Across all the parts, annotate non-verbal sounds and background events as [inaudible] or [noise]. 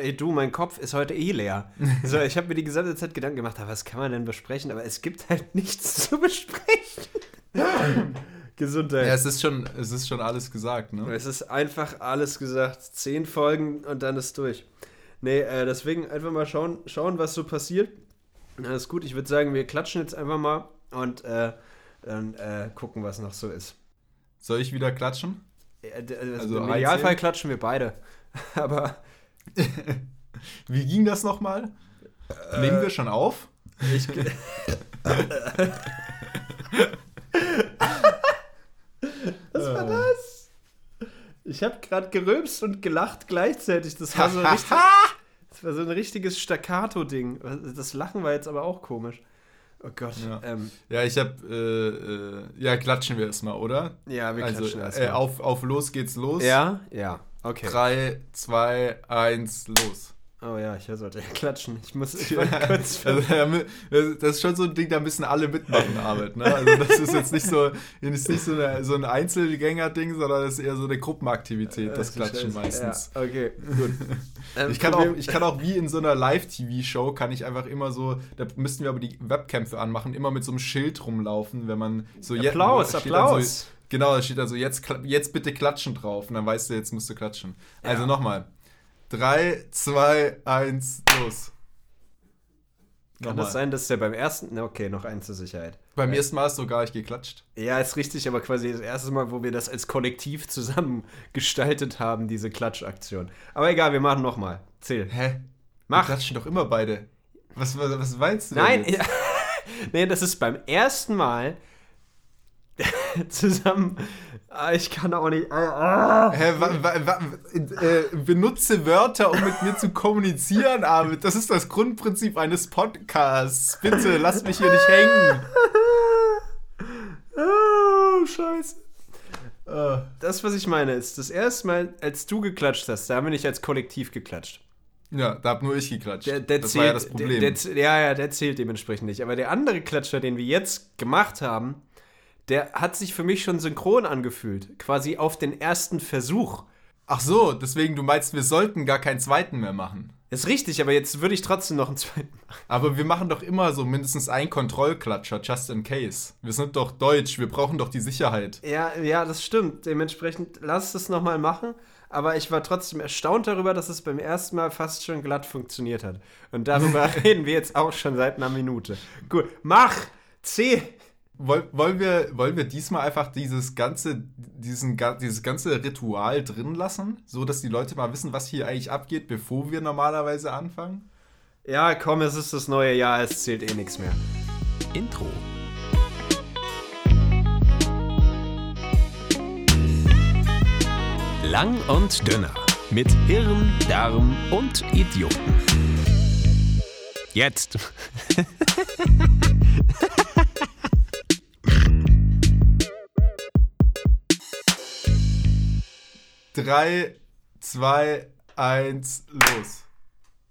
Ey, du, mein Kopf ist heute eh leer. So, ich habe mir die gesamte Zeit Gedanken gemacht, was kann man denn besprechen? Aber es gibt halt [laughs] nichts zu besprechen. [laughs] Gesundheit. Ja, es ist schon, es ist schon alles gesagt, ne? Es ist einfach alles gesagt. Zehn Folgen und dann ist durch. Nee, äh, deswegen einfach mal schauen, schauen, was so passiert. Alles gut, ich würde sagen, wir klatschen jetzt einfach mal und äh, dann äh, gucken, was noch so ist. Soll ich wieder klatschen? Äh, also Im Idealfall klatschen wir beide. [laughs] Aber. [laughs] Wie ging das nochmal? Äh, Nehmen wir schon auf? Ich. [laughs] Was war das? Ich habe gerade gerülpst und gelacht gleichzeitig. Das war so ein, [laughs] richtig, das war so ein richtiges Staccato-Ding. Das Lachen war jetzt aber auch komisch. Oh Gott. Ja, ähm, ja ich habe, äh, äh, ja, klatschen wir erstmal, oder? Ja, wir also, klatschen erstmal. Äh, auf, auf los geht's los. Ja, ja, okay. 3, 2, 1, los. Oh ja, ich sollte ja klatschen. Ich muss ich [laughs] kurz. Also, das ist schon so ein Ding, da müssen alle mitmachen, [laughs] Arbeit. Ne? Also das ist jetzt nicht so, ist nicht so, eine, so ein Einzelgänger-Ding, sondern das ist eher so eine Gruppenaktivität, das Klatschen meistens. Ja, okay, gut. Ähm, [laughs] ich, kann auch, ich kann auch wie in so einer Live-TV-Show, kann ich einfach immer so, da müssten wir aber die Webcam anmachen, immer mit so einem Schild rumlaufen, wenn man so Applaus, Applaus. Genau, da steht also jetzt, jetzt bitte klatschen drauf und dann weißt du, jetzt musst du klatschen. Also ja. nochmal. 3, 2, 1, los. Kann Nochmal. das sein, dass der beim ersten. Okay, noch eins zur Sicherheit. Beim ersten Mal hast du gar nicht geklatscht. Ja, ist richtig, aber quasi das erste Mal, wo wir das als Kollektiv zusammen gestaltet haben, diese Klatschaktion. Aber egal, wir machen nochmal. Zähl. Hä? Mach. Wir klatschen doch immer beide. Was, was, was meinst du denn? Nein, ja. [laughs] nee, das ist beim ersten Mal [laughs] zusammen Ah, ich kann auch nicht. Ah. Hä, wa, wa, wa, äh, benutze Wörter, um mit mir zu kommunizieren, Arvid. Das ist das Grundprinzip eines Podcasts. Bitte, lass mich hier nicht hängen. Oh, scheiße. Ah. Das, was ich meine, ist, das erste Mal, als du geklatscht hast, da haben wir nicht als Kollektiv geklatscht. Ja, da hab nur ich geklatscht. Der, der das zählt, war ja das Problem. Der, der, ja, ja, der zählt dementsprechend nicht. Aber der andere Klatscher, den wir jetzt gemacht haben, der hat sich für mich schon synchron angefühlt. Quasi auf den ersten Versuch. Ach so, deswegen, du meinst, wir sollten gar keinen zweiten mehr machen. Ist richtig, aber jetzt würde ich trotzdem noch einen zweiten [laughs] machen. Aber wir machen doch immer so mindestens einen Kontrollklatscher, just in case. Wir sind doch deutsch, wir brauchen doch die Sicherheit. Ja, ja, das stimmt. Dementsprechend lass es nochmal machen. Aber ich war trotzdem erstaunt darüber, dass es beim ersten Mal fast schon glatt funktioniert hat. Und darüber [laughs] reden wir jetzt auch schon seit einer Minute. Gut, mach! C! Wollen wir, wollen wir diesmal einfach dieses ganze, diesen, dieses ganze Ritual drin lassen, so dass die Leute mal wissen, was hier eigentlich abgeht, bevor wir normalerweise anfangen? Ja, komm, es ist das neue Jahr, es zählt eh nichts mehr. Intro. Lang und dünner. Mit Hirn, Darm und Idioten. Jetzt. [laughs] 3, 2, 1, los.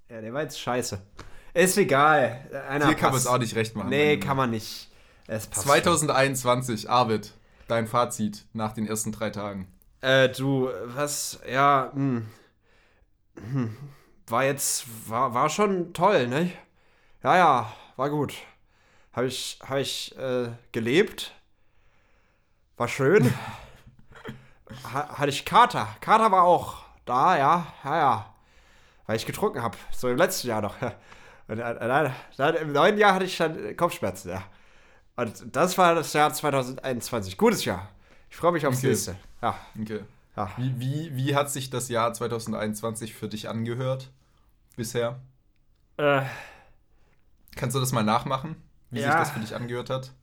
Ja, der war jetzt scheiße. Ist egal. Einer Hier kann man es auch nicht recht machen. Nee, kann man nicht. Es passt 2021, schon. Arvid, dein Fazit nach den ersten drei Tagen. Äh, du, was, ja, hm, hm, war jetzt, war, war schon toll, ne? Ja, ja, war gut. Habe ich, hab ich äh, gelebt. War schön. [laughs] hatte ich Kater. Kater war auch da, ja, ja, ja. Weil ich getrunken habe. So im letzten Jahr noch. [laughs] Und dann, dann, im neuen Jahr hatte ich dann Kopfschmerzen, ja. Und das war das Jahr 2021. Gutes Jahr. Ich freue mich aufs okay. nächste. Ja. Okay. Ja. Wie, wie, wie hat sich das Jahr 2021 für dich angehört? Bisher? Äh. Kannst du das mal nachmachen? Wie ja. sich das für dich angehört hat?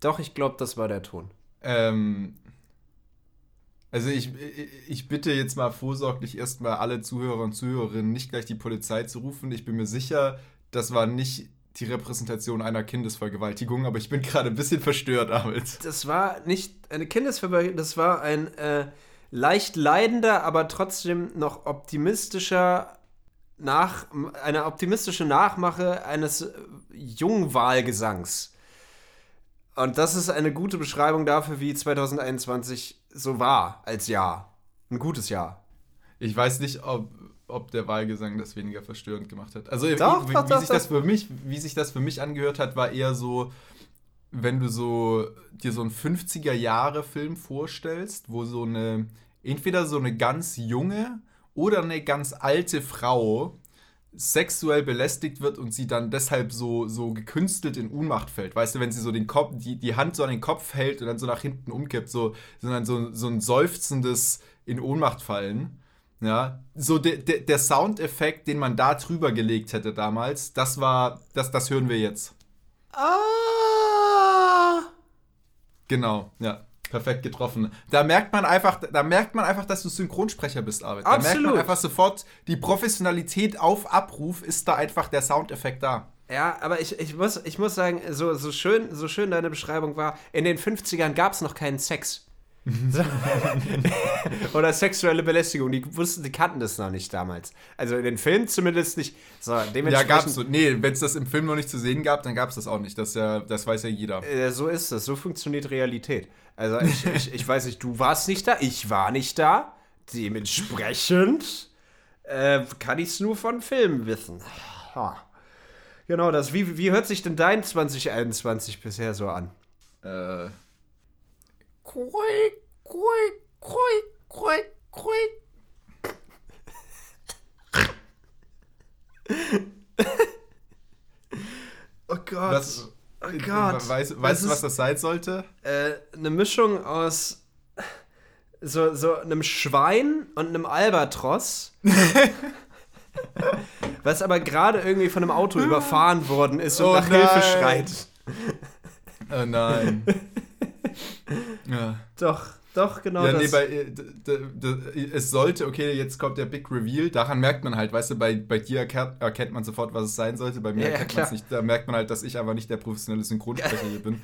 Doch, ich glaube, das war der Ton. Ähm, also ich, ich bitte jetzt mal vorsorglich erstmal alle Zuhörer und Zuhörerinnen nicht gleich die Polizei zu rufen. Ich bin mir sicher, das war nicht die Repräsentation einer Kindesvergewaltigung, aber ich bin gerade ein bisschen verstört, damit. Das war nicht eine Kindesvergewaltigung, das war ein äh, leicht leidender, aber trotzdem noch optimistischer nach eine optimistische Nachmache eines Jungwahlgesangs. Und das ist eine gute Beschreibung dafür, wie 2021 so war als Jahr. Ein gutes Jahr. Ich weiß nicht, ob, ob der Wahlgesang das weniger verstörend gemacht hat. Also Doch, wie, doch, wie, doch, sich das für mich, wie sich das für mich angehört hat, war eher so, wenn du so dir so einen 50er Jahre Film vorstellst, wo so eine entweder so eine ganz junge oder eine ganz alte Frau sexuell belästigt wird und sie dann deshalb so, so gekünstelt in Ohnmacht fällt. Weißt du, wenn sie so den Kopf, die, die Hand so an den Kopf hält und dann so nach hinten umkippt, so, sondern so, so ein seufzendes in Ohnmacht fallen. Ja, so de, de, der Soundeffekt, den man da drüber gelegt hätte damals, das war, das, das hören wir jetzt. Ah! Genau, ja. Perfekt getroffen. Da merkt man einfach, da merkt man einfach, dass du Synchronsprecher bist, Arvid. Da merkt Absolut. man einfach sofort, die Professionalität auf Abruf ist da einfach der Soundeffekt da. Ja, aber ich, ich, muss, ich muss sagen, so, so, schön, so schön deine Beschreibung war, in den 50ern gab es noch keinen Sex. [laughs] [laughs] Oder sexuelle Belästigung. Die wussten, die kannten das noch nicht damals. Also in den Filmen zumindest nicht. So, Ja, dementsprechend. gab's so. Nee, wenn es das im Film noch nicht zu sehen gab, dann gab es das auch nicht. Das, ja, das weiß ja jeder. Äh, so ist es, so funktioniert Realität. Also ich, ich, ich weiß nicht, du warst nicht da, ich war nicht da. Dementsprechend äh, kann ich es nur von Filmen wissen. Ha. Genau das. Wie, wie hört sich denn dein 2021 bisher so an? Äh, Oh Gott. was, oh Gott. Weißt, du, was ist- das sein sollte? äh, eine Mischung aus so, so einem Schwein und einem Albatros. [laughs] was aber gerade irgendwie von einem Auto überfahren worden ist und Oh nach Hilfe nein. schreit. Oh nein. Ja. Doch, doch, genau ja, das. nee, bei, äh, es sollte, okay, jetzt kommt der Big Reveal. Daran merkt man halt, weißt du, bei, bei dir erkennt, man sofort, was es sein sollte. Bei mir Ja, ja, erkennt man es nicht. Da merkt man halt, dass ich einfach nicht der professionelle Synchronsprecher [laughs] hier bin.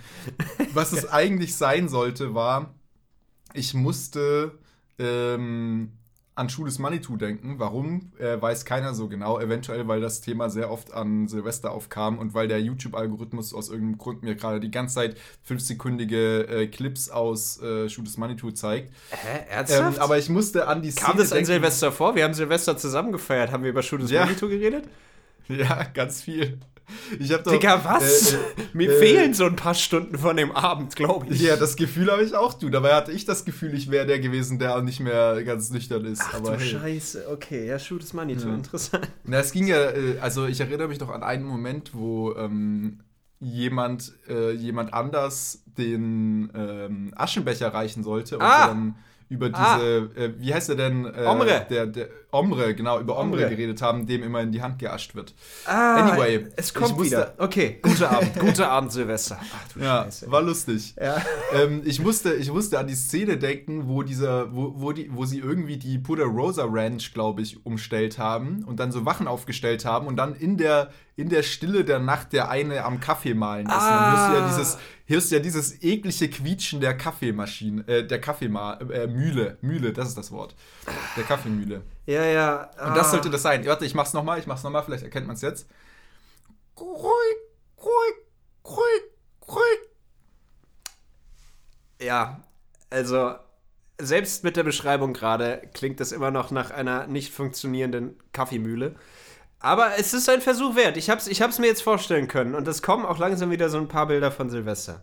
Was es eigentlich sein sollte, war, ich musste ähm, an Schules Manitou denken. Warum, äh, weiß keiner so genau. Eventuell, weil das Thema sehr oft an Silvester aufkam und weil der YouTube-Algorithmus aus irgendeinem Grund mir gerade die ganze Zeit fünfsekündige äh, Clips aus äh, Schules Manitou zeigt. Hä, Ähm, ernsthaft? aber ich musste an die Szene Kam das an denken. Silvester vor? Wir haben Silvester zusammen gefeiert. Haben wir über Schuh des Ja. Manitou geredet? [laughs] Ja, ganz viel. Ich habe doch. Digga, was? Äh, Mir äh, fehlen so ein paar Stunden von dem Abend, glaube ich. ja, das Gefühl habe ich auch, du. Dabei hatte ich das Gefühl, ich wäre der gewesen, der nicht mehr ganz nüchtern ist. Ach aber du hey. Scheiße. Okay, ja, Schuh des Manitou. Ja. Interessant. Na, es ging ja, äh, also ich erinnere mich doch an einen Moment, wo ähm, jemand, äh, jemand anders den ähm, Aschenbecher reichen sollte und Ah! dann über diese, Ah! äh, wie heißt er denn? Äh, Omre. Der, der, Omre, genau, über Omre, Omre. geredet haben, dem immer in die Hand geascht wird. Ah, Anyway, es kommt wieder. Okay, [laughs] guter Abend. Guter Abend, Silvester. Ach du Ja, Scheiße. war lustig. Ja. ähm, ich, musste, ich musste an die Szene denken, wo dieser, wo, wo, die, wo sie irgendwie die Puder Rosa Ranch, glaube ich, umstellt haben und dann so Wachen aufgestellt haben und dann in der, in der Stille der Nacht der eine am Kaffee mahlen ist. Und dann hörst du ja Ah. dieses, hörst ja dieses eklige Quietschen der Kaffeemaschine, äh, der Kaffeemühle, äh, Mühle, Mühle, das ist das Wort. Der Kaffeemühle. Ja, ja. Und das ah. sollte das sein. Warte, ich mach's nochmal, ich mach's nochmal, vielleicht erkennt man es jetzt. Ja, also selbst mit der Beschreibung gerade klingt das immer noch nach einer nicht funktionierenden Kaffeemühle. Aber es ist ein Versuch wert. Ich hab's, ich hab's mir jetzt vorstellen können. Und es kommen auch langsam wieder so ein paar Bilder von Silvester.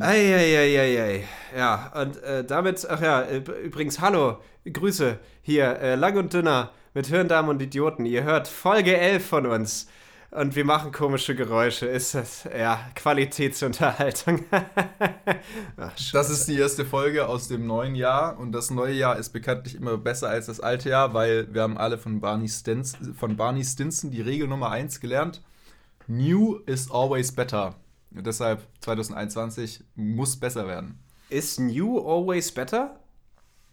Eieieiei. Ja, und äh, damit, ach ja, äh, übrigens, hallo, Grüße hier, äh, Lang und Dünner mit Hirndarm und Idioten. Ihr hört Folge 11 von uns. Und wir machen komische Geräusche. Ist das, ja, Qualitätsunterhaltung. [laughs] ach, Das ist die erste Folge aus dem neuen Jahr und das neue Jahr ist bekanntlich immer besser als das alte Jahr, weil wir haben alle von Barney, Stins, von Barney Stinson die Regel Nummer 1 gelernt. New is always better. Und deshalb 2021 muss besser werden. Ist new always better?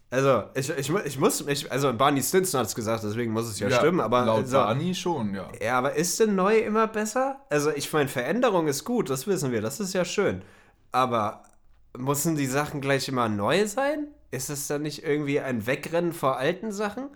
Also, ich, ich, ich muss, ich, also Barney Stinson hat es gesagt, deswegen muss es ja, stimmen, aber laut also, Barney schon, ja. Ja, aber ist denn neu immer besser? Also, ich meine, Veränderung ist gut, das wissen wir, das ist ja schön. Aber müssen die Sachen gleich immer neu sein? Ist es dann nicht irgendwie ein Wegrennen vor alten Sachen?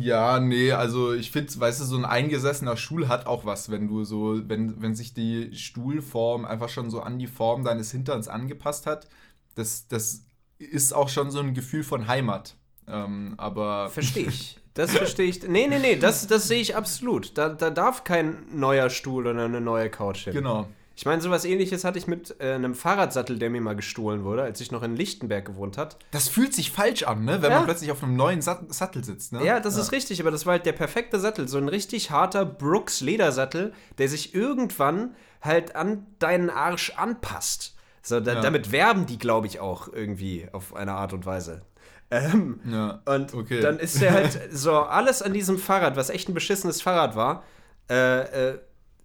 Ja, nee, also ich finde, weißt du, so ein eingesessener Stuhl hat auch was, wenn du so, wenn, wenn sich die Stuhlform einfach schon so an die Form deines Hinterns angepasst hat. Das, das ist auch schon so ein Gefühl von Heimat. Ähm, aber. Verstehe ich. Das verstehe ich. Nee, nee, nee, das, das sehe ich absolut. Da, da darf kein neuer Stuhl oder eine neue Couch hin. Genau. Ich meine, sowas ähnliches hatte ich mit äh, einem Fahrradsattel, der mir mal gestohlen wurde, als ich noch in Lichtenberg gewohnt hat. Das fühlt sich falsch an, ne? Wenn Ja. man plötzlich auf einem neuen Sat Sattel sitzt, ne? Ja, das ist richtig, aber das war halt der perfekte Sattel. So ein richtig harter Brooks Ledersattel, der sich irgendwann halt an deinen Arsch anpasst. So, da, Ja. damit werben die, glaube ich, auch irgendwie auf eine Art und Weise. Ähm, Ja. und Okay. dann ist der halt so alles an diesem Fahrrad, was echt ein beschissenes Fahrrad war, äh, äh,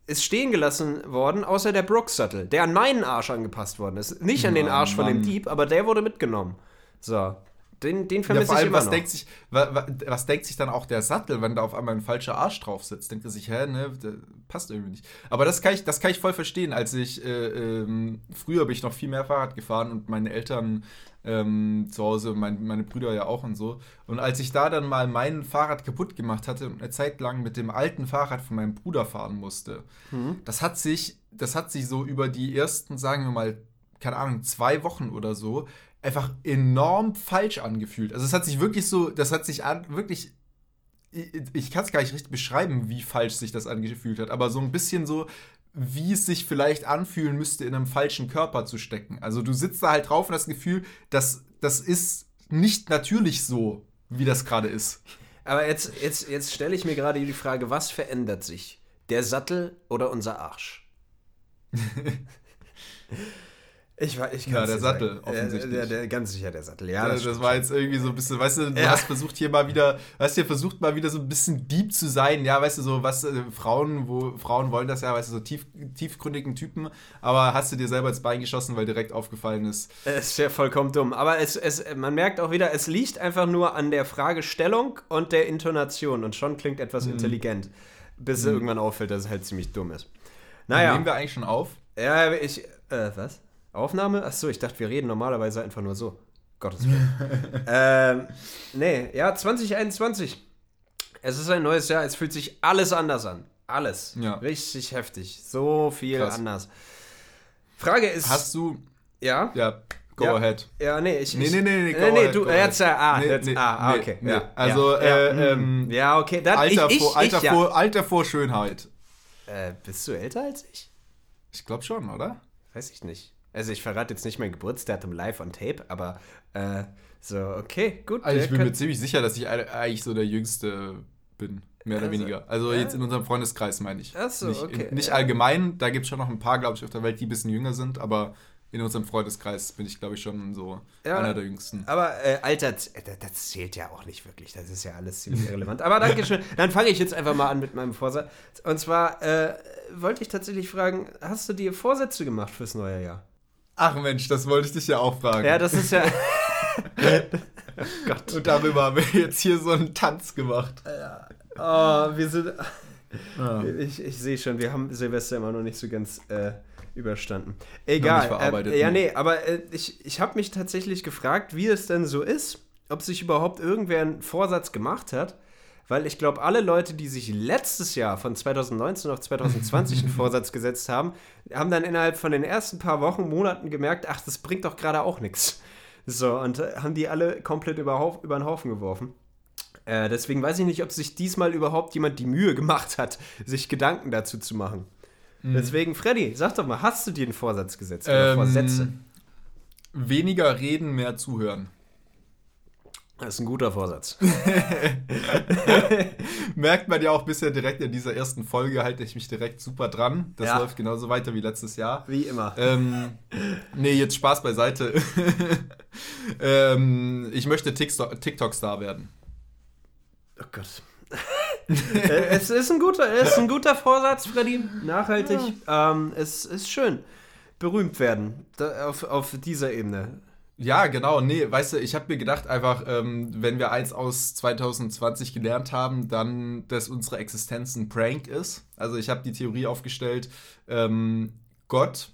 ist stehen gelassen worden, außer der Brooks-Sattel, der an meinen Arsch angepasst worden ist. Nicht an den Oh, Arsch von dem. Dieb, aber der wurde mitgenommen. So. Den, den Ja, vermisse vor ich immer was noch. denkt, sich, wa, wa, was denkt sich dann auch der Sattel, wenn da auf einmal ein falscher Arsch drauf sitzt? Denkt er sich, hä, ne, passt irgendwie nicht. Aber das kann ich, das kann ich voll verstehen. Als ich, äh, ähm, früher bin ich noch viel mehr Fahrrad gefahren und meine Eltern ähm, zu Hause, mein, meine Brüder ja auch und so. Und als ich da dann mal mein Fahrrad kaputt gemacht hatte und eine Zeit lang mit dem alten Fahrrad von meinem Bruder fahren musste, das hat sich, das hat sich so über die ersten, sagen wir mal, keine Ahnung, zwei Wochen oder so, einfach enorm falsch angefühlt. Also es hat sich wirklich so, das hat sich an, wirklich, ich, ich kann es gar nicht richtig beschreiben, wie falsch sich das angefühlt hat, aber so ein bisschen so, wie es sich vielleicht anfühlen müsste, in einem falschen Körper zu stecken. Also du sitzt da halt drauf und das Gefühl, dass das ist nicht natürlich so, wie das gerade ist. Aber jetzt, jetzt, jetzt stelle ich mir gerade die Frage, was verändert sich? Der Sattel oder unser Arsch? [laughs] ich war, ich Ja, kann's der Sattel, sagen. offensichtlich. Der, der, der, ganz sicher der Sattel, ja. Ja, das, stimmt war jetzt irgendwie so ein bisschen, weißt du, du Ja. hast versucht hier mal wieder, hast hier versucht mal wieder so ein bisschen deep zu sein, ja, weißt du, so was äh, Frauen, wo Frauen wollen das ja, weißt du, so tief, tiefgründigen Typen, aber hast du dir selber ins Bein geschossen, weil direkt aufgefallen ist. Es ist ja vollkommen dumm. Aber es, es, man merkt auch wieder, es liegt einfach nur an der Fragestellung und der Intonation. Und schon klingt etwas Mhm. intelligent. Bis es irgendwann auffällt, dass es halt ziemlich dumm ist. Nehmen Naja. wir eigentlich schon auf? Ja, ich. Äh, was? Aufnahme? Achso, ich dachte, wir reden normalerweise einfach nur so. Gottes Willen. [laughs] ähm, nee, ja, 2021. Es ist ein neues Jahr, es fühlt sich alles anders an. Alles. Ja. Richtig heftig. So viel Krass. anders. Frage ist. Hast du, ja? ja, go Ja. ahead. Ja, nee, ich. Nee, nee, nee, nee, go nee, nee ahead, du, go jetzt, ahead. ah, Nee, jetzt, nee, ah, nee, okay. nee. Ja, Also, ja, äh, ähm, mm, ja, okay. Dann, Alter, ich, ich, vor, Alter, ich, ja. vor, Alter vor Schönheit. Äh, bist du älter als ich? Ich glaube schon, oder? Weiß ich nicht. Also, ich verrate jetzt nicht mein Geburtsdatum live on tape, aber, äh, so, okay, gut. Also ich bin mir ziemlich sicher, dass ich eigentlich so der Jüngste bin. Mehr oder Also, weniger. Also ja. jetzt in unserem Freundeskreis meine ich. Ach so, nicht, okay. Nicht allgemein, da gibt es schon noch ein paar, glaube ich, auf der Welt, die ein bisschen jünger sind, aber in unserem Freundeskreis bin ich, glaube ich, schon so Ja. einer der Jüngsten. Aber äh, Alter, äh, das zählt ja auch nicht wirklich. Das ist ja alles ziemlich irrelevant. Aber danke schön. Dann fange ich jetzt einfach mal an mit meinem Vorsatz. Und zwar äh, wollte ich tatsächlich fragen, hast du dir Vorsätze gemacht fürs neue Jahr? Ach Mensch, das wollte ich dich ja auch fragen. Ja, das ist ja. [laughs] Und darüber haben wir jetzt hier so einen Tanz gemacht. Oh, wir sind. Ja. Ich, ich sehe schon, wir haben Silvester immer noch nicht so ganz äh, überstanden. Egal. äh, ja, ne? nee, aber äh, ich, ich habe mich tatsächlich gefragt, wie es denn so ist, ob sich überhaupt irgendwer einen Vorsatz gemacht hat. Weil ich glaube, alle Leute, die sich letztes Jahr von 2019 auf 2020 einen [laughs] Vorsatz gesetzt haben, haben dann innerhalb von den ersten paar Wochen, Monaten gemerkt, ach, das bringt doch gerade auch nichts. So, und äh, haben die alle komplett über, über den Haufen geworfen. Äh, deswegen weiß ich nicht, ob sich diesmal überhaupt jemand die Mühe gemacht hat, sich Gedanken dazu zu machen. Mhm. Deswegen, Freddy, sag doch mal, hast du dir einen Vorsatz gesetzt oder Vorsätze? Ähm, weniger reden, mehr zuhören. Das ist ein guter Vorsatz. [laughs] Merkt man ja auch bisher direkt in dieser ersten Folge, halte ich mich direkt super dran. Das Ja. läuft genauso weiter wie letztes Jahr. Wie immer. Ähm, nee, jetzt Spaß beiseite. [laughs] ähm, ich möchte TikTok- TikTok-Star werden. Oh Gott. [laughs] Es ist ein guter, es ist ein guter Vorsatz, Freddy. Nachhaltig. Ähm, es ist schön. Berühmt werden. Da, auf, auf dieser Ebene. Ja, genau. Nee, weißt du, ich habe mir gedacht, einfach, ähm, wenn wir eins aus 2020 gelernt haben, dann, dass unsere Existenz ein Prank ist. Also ich habe die Theorie aufgestellt, ähm, Gott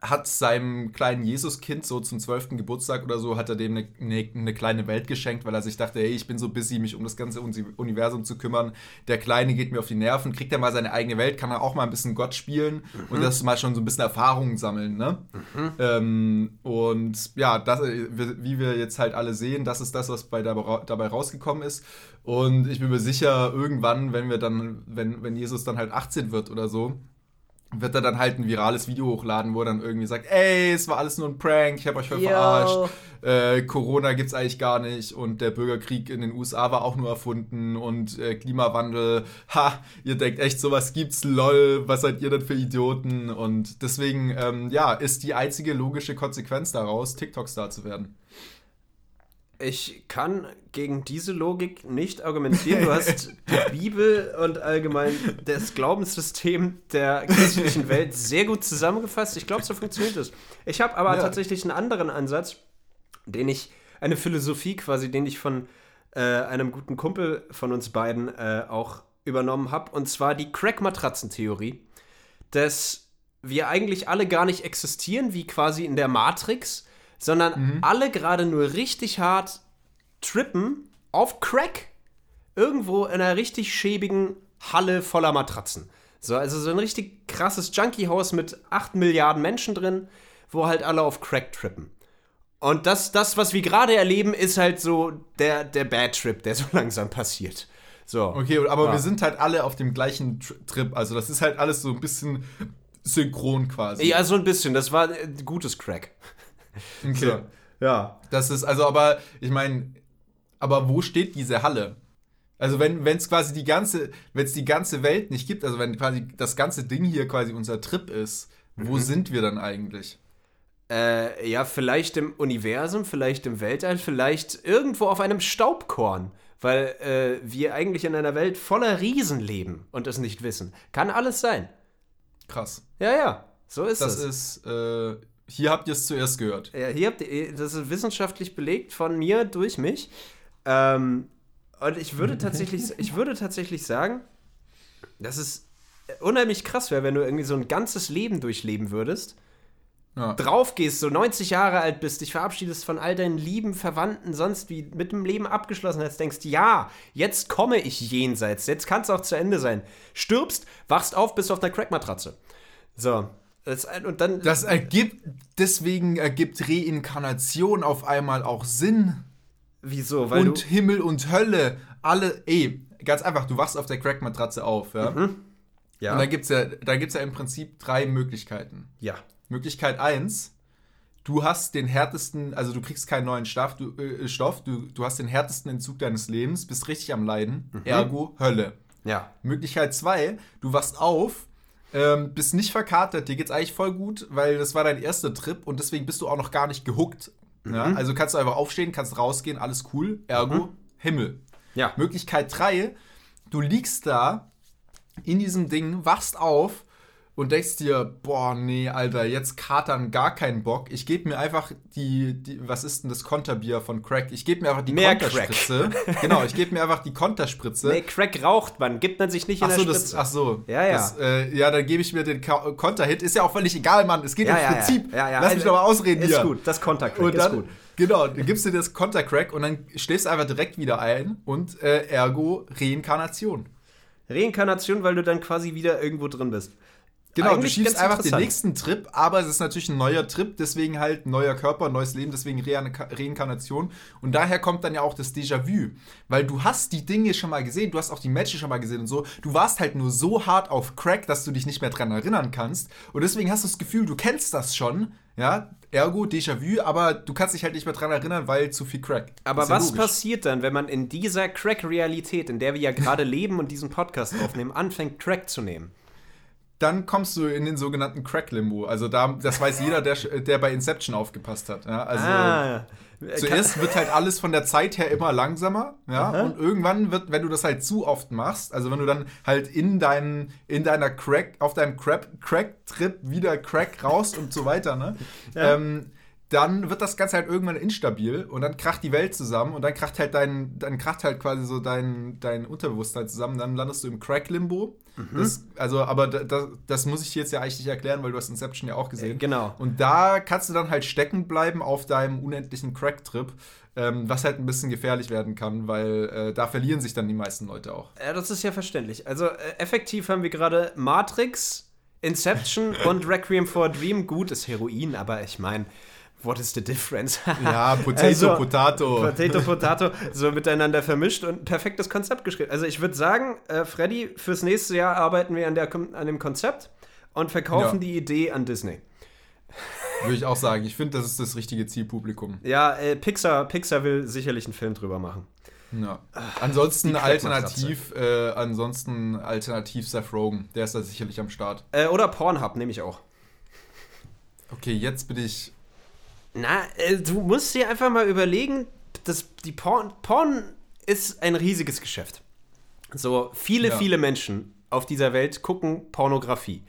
hat seinem kleinen Jesuskind so zum 12. Geburtstag oder so, hat er dem eine, eine, eine, kleine Welt geschenkt, weil er sich dachte, hey, ich bin so busy, mich um das ganze Universum zu kümmern. Der Kleine geht mir auf die Nerven, kriegt er mal seine eigene Welt, kann er auch mal ein bisschen Gott spielen mhm. und das mal schon so ein bisschen Erfahrungen sammeln. Ne? Mhm. Ähm, und ja, das, wie wir jetzt halt alle sehen, das ist das, was bei dabei rausgekommen ist. Und ich bin mir sicher, irgendwann, wenn wir dann, wenn, wenn Jesus dann halt 18 wird oder so, wird er dann halt ein virales Video hochladen, wo er dann irgendwie sagt, ey, es war alles nur ein Prank, ich habe euch voll Yo. verarscht, äh, Corona gibt's eigentlich gar nicht und der Bürgerkrieg in den USA war auch nur erfunden und äh, Klimawandel, ha, ihr denkt echt, sowas gibt's, lol, was seid ihr denn für Idioten? Und deswegen, ähm, ja, ist die einzige logische Konsequenz daraus, TikTok-Star zu werden. Ich kann gegen diese Logik nicht argumentieren. Du hast die [laughs] Bibel und allgemein das Glaubenssystem der christlichen Welt sehr gut zusammengefasst. Ich glaube, so funktioniert es. Ich habe aber ja. tatsächlich einen anderen Ansatz, den ich, eine Philosophie quasi, den ich von äh, einem guten Kumpel von uns beiden äh, auch übernommen habe. Und zwar die Crack-Matratzen-Theorie, dass wir eigentlich alle gar nicht existieren, wie quasi in der Matrix sondern mhm. alle gerade nur richtig hart trippen auf Crack. Irgendwo in einer richtig schäbigen Halle voller Matratzen. So, also so ein richtig krasses Junkie-Haus mit 8 Milliarden Menschen drin, wo halt alle auf Crack trippen. Und das, das was wir gerade erleben, ist halt so der, der Bad Trip, der so [laughs] langsam passiert. So. Okay, aber ja. wir sind halt alle auf dem gleichen Trip. Also, das ist halt alles so ein bisschen synchron quasi. Ja, so ein bisschen. Das war äh, gutes Crack. [laughs] Okay. So, ja. Das ist, also, aber ich meine, aber wo steht diese Halle? Also wenn es quasi die ganze, wenn es die ganze Welt nicht gibt, also wenn quasi das ganze Ding hier quasi unser Trip ist, wo mhm. sind wir dann eigentlich? Äh, ja, vielleicht im Universum, vielleicht im Weltall, vielleicht irgendwo auf einem Staubkorn, weil äh, wir eigentlich in einer Welt voller Riesen leben und es nicht wissen. Kann alles sein. Krass. Ja, ja, so ist das. Das ist, äh, hier habt ihr es zuerst gehört. Ja, hier habt ihr, das ist wissenschaftlich belegt von mir durch mich. Ähm, und ich würde [laughs] tatsächlich, ich würde tatsächlich sagen, dass es unheimlich krass wäre, wenn du irgendwie so ein ganzes Leben durchleben würdest. Ja. Drauf gehst, so 90 Jahre alt bist, dich verabschiedest von all deinen lieben Verwandten, sonst wie mit dem Leben abgeschlossen hast, denkst, ja, jetzt komme ich jenseits, jetzt kann es auch zu Ende sein. Stirbst, wachst auf, bist auf der Crackmatratze. So, das, und dann, das ergibt, deswegen ergibt Reinkarnation auf einmal auch Sinn. Wieso? Weil und Himmel und Hölle, alle, ey, ganz einfach, du wachst auf der Crack-Matratze auf, ja? Mhm. ja. Und da gibt es ja, ja im Prinzip drei Möglichkeiten. Ja. Möglichkeit 1, du hast den härtesten, also du kriegst keinen neuen Stoff, du, äh, Stoff, du, du hast den härtesten Entzug deines Lebens, bist richtig am Leiden, mhm. ergo Hölle. Ja. Möglichkeit 2, du wachst auf, ähm, bist nicht verkatert, dir geht's eigentlich voll gut, weil das war dein erster Trip und deswegen bist du auch noch gar nicht gehuckt. Mhm. Ja? Also kannst du einfach aufstehen, kannst rausgehen, alles cool. Ergo, mhm. Himmel. Ja. Möglichkeit 3, du liegst da in diesem Ding, wachst auf und denkst dir, boah, nee, Alter, jetzt katern gar keinen Bock. Ich gebe mir einfach die, die, was ist denn das Konterbier von Crack? Ich gebe mir einfach die Mehr Konterspritze. [laughs] genau, ich gebe mir einfach die Konterspritze. Nee, Crack raucht man, gibt man sich nicht in ach so, der Spritze. Das, ach so, ja, ja. Das, äh, ja, dann gebe ich mir den Konterhit. Ist ja auch völlig egal, Mann. Es geht ja, im Prinzip. Ja, ja, Lass mich doch mal ausreden ist hier. Ist gut, das Kontercrack ist gut. Genau, dann gibst du dir das Kontercrack und dann schläfst du einfach direkt wieder ein und äh, ergo Reinkarnation. Reinkarnation, weil du dann quasi wieder irgendwo drin bist. Genau, Eigentlich du schiebst einfach den nächsten Trip, aber es ist natürlich ein neuer Trip, deswegen halt neuer Körper, neues Leben, deswegen Re Reinkarnation. Und daher kommt dann ja auch das Déjà-vu, weil du hast die Dinge schon mal gesehen, du hast auch die Matches schon mal gesehen und so. Du warst halt nur so hart auf Crack, dass du dich nicht mehr dran erinnern kannst. Und deswegen hast du das Gefühl, du kennst das schon, ja, ergo Déjà-vu, aber du kannst dich halt nicht mehr dran erinnern, weil zu viel Crack. Aber was ja passiert dann, wenn man in dieser Crack-Realität, in der wir ja gerade leben und diesen Podcast aufnehmen, anfängt, Crack zu nehmen? Dann kommst du in den sogenannten Crack-Limbo. Also da, das weiß [laughs] jeder, der, der bei Inception aufgepasst hat. Ja? Also ah, zuerst wird halt alles von der Zeit her immer langsamer, ja, Aha. und irgendwann wird, wenn du das halt zu oft machst, also wenn du dann halt in deinen, in deiner Crack, auf deinem Crack-Trip wieder Crack raus und so weiter, ne, [laughs] ja. ähm, dann wird das Ganze halt irgendwann instabil und dann kracht die Welt zusammen und dann kracht halt dein, dann kracht halt quasi so dein, dein Unterbewusstsein zusammen, dann landest du im Crack-Limbo. Das, also, aber da, da, das muss ich dir jetzt ja eigentlich nicht erklären, weil du hast Inception ja auch gesehen. Äh, genau. Und da kannst du dann halt stecken bleiben auf deinem unendlichen Crack-Trip, ähm, was halt ein bisschen gefährlich werden kann, weil äh, da verlieren sich dann die meisten Leute auch. Ja, das ist ja verständlich. Also äh, effektiv haben wir gerade Matrix, Inception und Requiem for a Dream. Gut ist Heroin, aber ich meine, what is the difference? [laughs] Ja, Potato, Also, Potato. Potato, Potato, so miteinander vermischt und ein perfektes Konzept geschrieben. Also ich würde sagen, äh, Freddy, fürs nächste Jahr arbeiten wir an, der, an dem Konzept und verkaufen Ja. die Idee an Disney. Würde ich auch sagen. Ich finde, das ist das richtige Zielpublikum. Ja, äh, Pixar, Pixar will sicherlich einen Film drüber machen. Ja. Ansonsten alternativ, äh, ansonsten alternativ Seth Rogen. Der ist da sicherlich am Start. Äh, oder Pornhub, nehme ich auch. Okay, jetzt bin ich. Na, äh, du musst dir einfach mal überlegen, dass die Porn, Porn ist ein riesiges Geschäft. So viele, Ja. viele Menschen auf dieser Welt gucken Pornografie.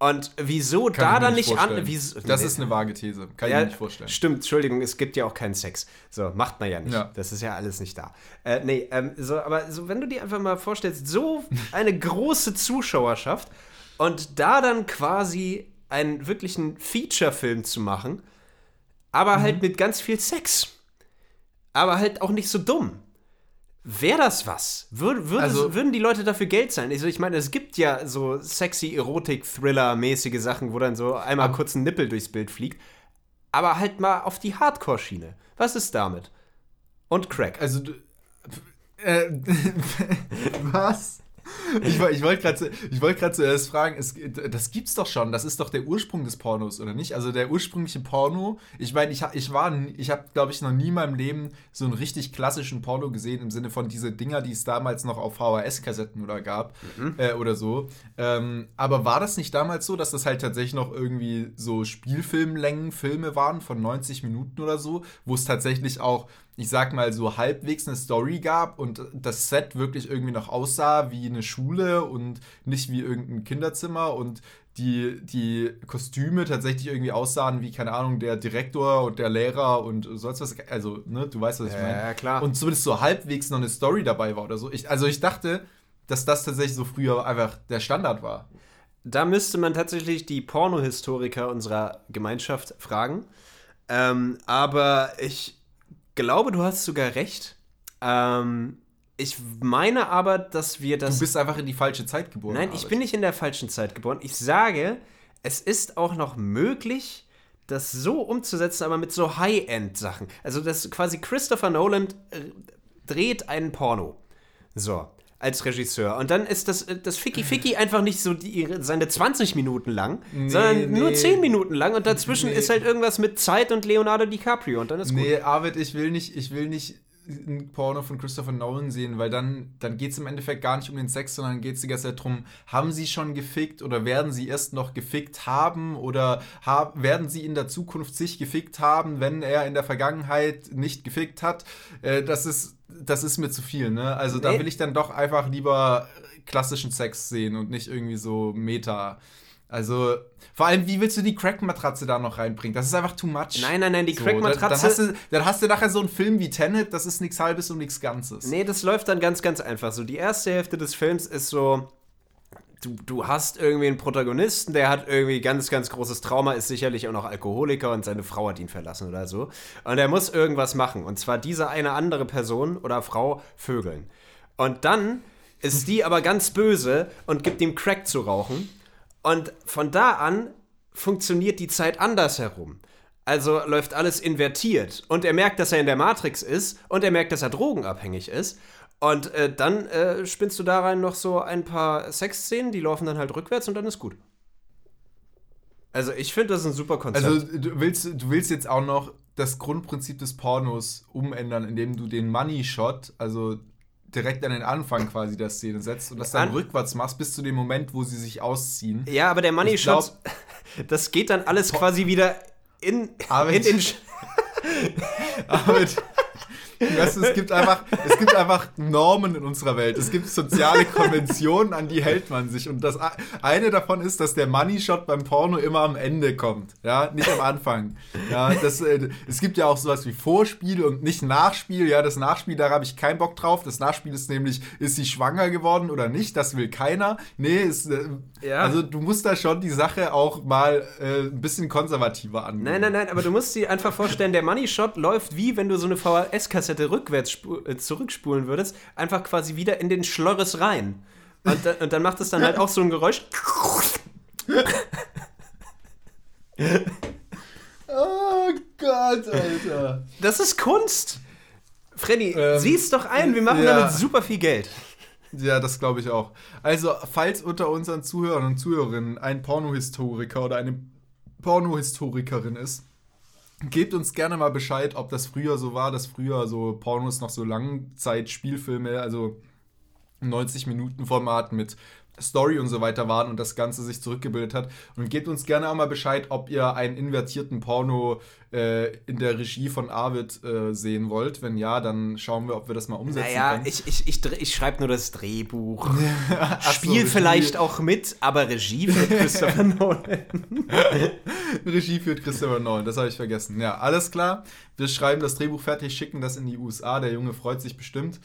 Und wieso Kann da ich dann nicht an. vorstellen. Wieso, Das ist eine vage These. Kann ich ja, mir nicht vorstellen. Stimmt, Entschuldigung, es gibt ja auch keinen Sex. So, macht man ja nicht. Ja. Das ist ja alles nicht da. Äh, nee, ähm, so, aber so, wenn du dir einfach mal vorstellst, so eine [laughs] große Zuschauerschaft und da dann quasi einen wirklichen Feature-Film zu machen, aber Mhm. halt mit ganz viel Sex. Aber halt auch nicht so dumm. Wäre das was? Würde, würde, Also- würden die Leute dafür Geld zahlen? Also ich meine, es gibt ja so sexy Erotik-Thriller-mäßige Sachen, wo dann so einmal kurz ein Nippel durchs Bild fliegt. Aber halt mal auf die Hardcore-Schiene. Was ist damit? Und Crack. Also, du, äh, [laughs] was? Ich, ich wollte gerade ich wollt zuerst fragen, es, das gibt's doch schon, das ist doch der Ursprung des Pornos, oder nicht? Also der ursprüngliche Porno, ich meine, ich, ich war, ich habe, glaube ich, noch nie in meinem Leben so einen richtig klassischen Porno gesehen, im Sinne von diese Dinger, die es damals noch auf VHS-Kassetten oder gab, äh, oder so. Ähm, aber war das nicht damals so, dass das halt tatsächlich noch irgendwie so Spielfilmlängen Filme waren von 90 Minuten oder so, wo es tatsächlich auch ich sag mal, so halbwegs eine Story gab und das Set wirklich irgendwie noch aussah wie eine Schule und nicht wie irgendein Kinderzimmer und die, die Kostüme tatsächlich irgendwie aussahen wie, keine Ahnung, der Direktor und der Lehrer und sonst was. Also, ne, du weißt, was ich meine. ja, klar. Und zumindest so halbwegs noch eine Story dabei war oder so. Ich, also, ich dachte, dass das tatsächlich so früher einfach der Standard war. Da müsste man tatsächlich die Pornohistoriker unserer Gemeinschaft fragen. Ähm, aber ich glaube, du hast sogar recht. Ähm, ich meine aber, dass wir das. Du bist einfach in die falsche Zeit geboren. Nein, ich bin nicht in der falschen Zeit geboren. Ich sage, es ist auch noch möglich, das so umzusetzen, aber mit so High-End-Sachen. Also, dass quasi Christopher Nolan äh, dreht einen Porno. So, als Regisseur. Und dann ist das, das Ficky-Ficky einfach nicht so die, seine 20 Minuten lang, sondern nur nee. 10 Minuten lang. Und dazwischen Nee. ist halt irgendwas mit Zeit und Leonardo DiCaprio. Und dann ist gut. Nee, Arvid, ich will nicht, ich will nicht ein Porno von Christopher Nolan sehen, weil dann, dann geht es im Endeffekt gar nicht um den Sex, sondern geht es die ganze Zeit darum, haben sie schon gefickt oder werden sie erst noch gefickt haben oder hab, werden sie in der Zukunft sich gefickt haben, wenn er in der Vergangenheit nicht gefickt hat. Äh, das, ist, das ist mir zu viel, ne? Also da Nee. will ich dann doch einfach lieber klassischen Sex sehen und nicht irgendwie so Meta. Also, vor allem, wie willst du die Crack-Matratze da noch reinbringen? Das ist einfach too much. Nein, nein, nein, die So, dann, dann, Crack-Matratze. hast du, dann hast du nachher so einen Film wie Tenet, das ist nichts Halbes und nichts Ganzes. Nee, das läuft dann ganz, ganz einfach. So, die erste Hälfte des Films ist so. Du, du hast irgendwie einen Protagonisten, der hat irgendwie ganz, ganz großes Trauma, ist sicherlich auch noch Alkoholiker und seine Frau hat ihn verlassen oder so. Und er muss irgendwas machen. Und zwar diese eine andere Person oder Frau vögeln. Und dann ist die aber ganz böse und gibt ihm Crack zu rauchen. Und von da an funktioniert die Zeit andersherum. Also läuft alles invertiert. Und er merkt, dass er in der Matrix ist. Und er merkt, dass er drogenabhängig ist. Und äh, dann äh, spinnst du da rein noch so ein paar Sexszenen, die laufen dann halt rückwärts und dann ist gut. Also ich finde das ist ein super Konzept. Also du willst, du willst jetzt auch noch das Grundprinzip des Pornos umändern, indem du den Money Shot, also direkt an den Anfang quasi der Szene setzt und das dann An- rückwärts machst bis zu dem Moment, wo sie sich ausziehen. ja, aber der Money Shot, [laughs] das geht dann alles quasi wieder in, in den. Sch- [laughs] Aber, Weißt du, es gibt einfach, es gibt einfach Normen in unserer Welt. Es gibt soziale Konventionen, an die hält man sich. Und das eine davon ist, dass der Money Shot beim Porno immer am Ende kommt. Ja, nicht am Anfang. Ja, das, äh, es gibt ja auch sowas wie Vorspiel und nicht Nachspiel. Ja, das Nachspiel, da habe ich keinen Bock drauf. Das Nachspiel ist nämlich, ist sie schwanger geworden oder nicht? Das will keiner. Nee, äh, ja. also du musst da schon die Sache auch mal äh, ein bisschen konservativer angehen. Nein, nein, nein, aber du musst dir einfach vorstellen, der Money Shot läuft wie wenn du so eine VHS-Kassette rückwärts äh, zurückspulen würdest, einfach quasi wieder in den Schlörres rein. Und, da, und dann macht es dann halt auch so ein Geräusch. [laughs] oh Gott, Alter. Das ist Kunst. Freddy, ähm, sieh's doch ein, wir machen ja. damit super viel Geld. Ja, das glaube ich auch. Also, falls unter unseren Zuhörern und Zuhörerinnen ein Pornohistoriker oder eine Pornohistorikerin ist, Gebt uns gerne mal Bescheid, ob das früher so war, dass früher so Pornos noch so Langzeit-Spielfilme, also 90 Minuten Format mit Story und so weiter waren und das Ganze sich zurückgebildet hat. Und gebt uns gerne auch mal Bescheid, ob ihr einen invertierten Porno äh, in der Regie von Arvid äh, sehen wollt. Wenn ja, dann schauen wir, ob wir das mal umsetzen naja, können. ich, ich, ich, ich schreibe nur das Drehbuch. [laughs] Spiel so, vielleicht auch mit, aber Regie führt [laughs] Christopher Nolan. [laughs] Regie führt Christopher Nolan, das habe ich vergessen. Ja, alles klar. Wir schreiben das Drehbuch fertig, schicken das in die USA. Der Junge freut sich bestimmt.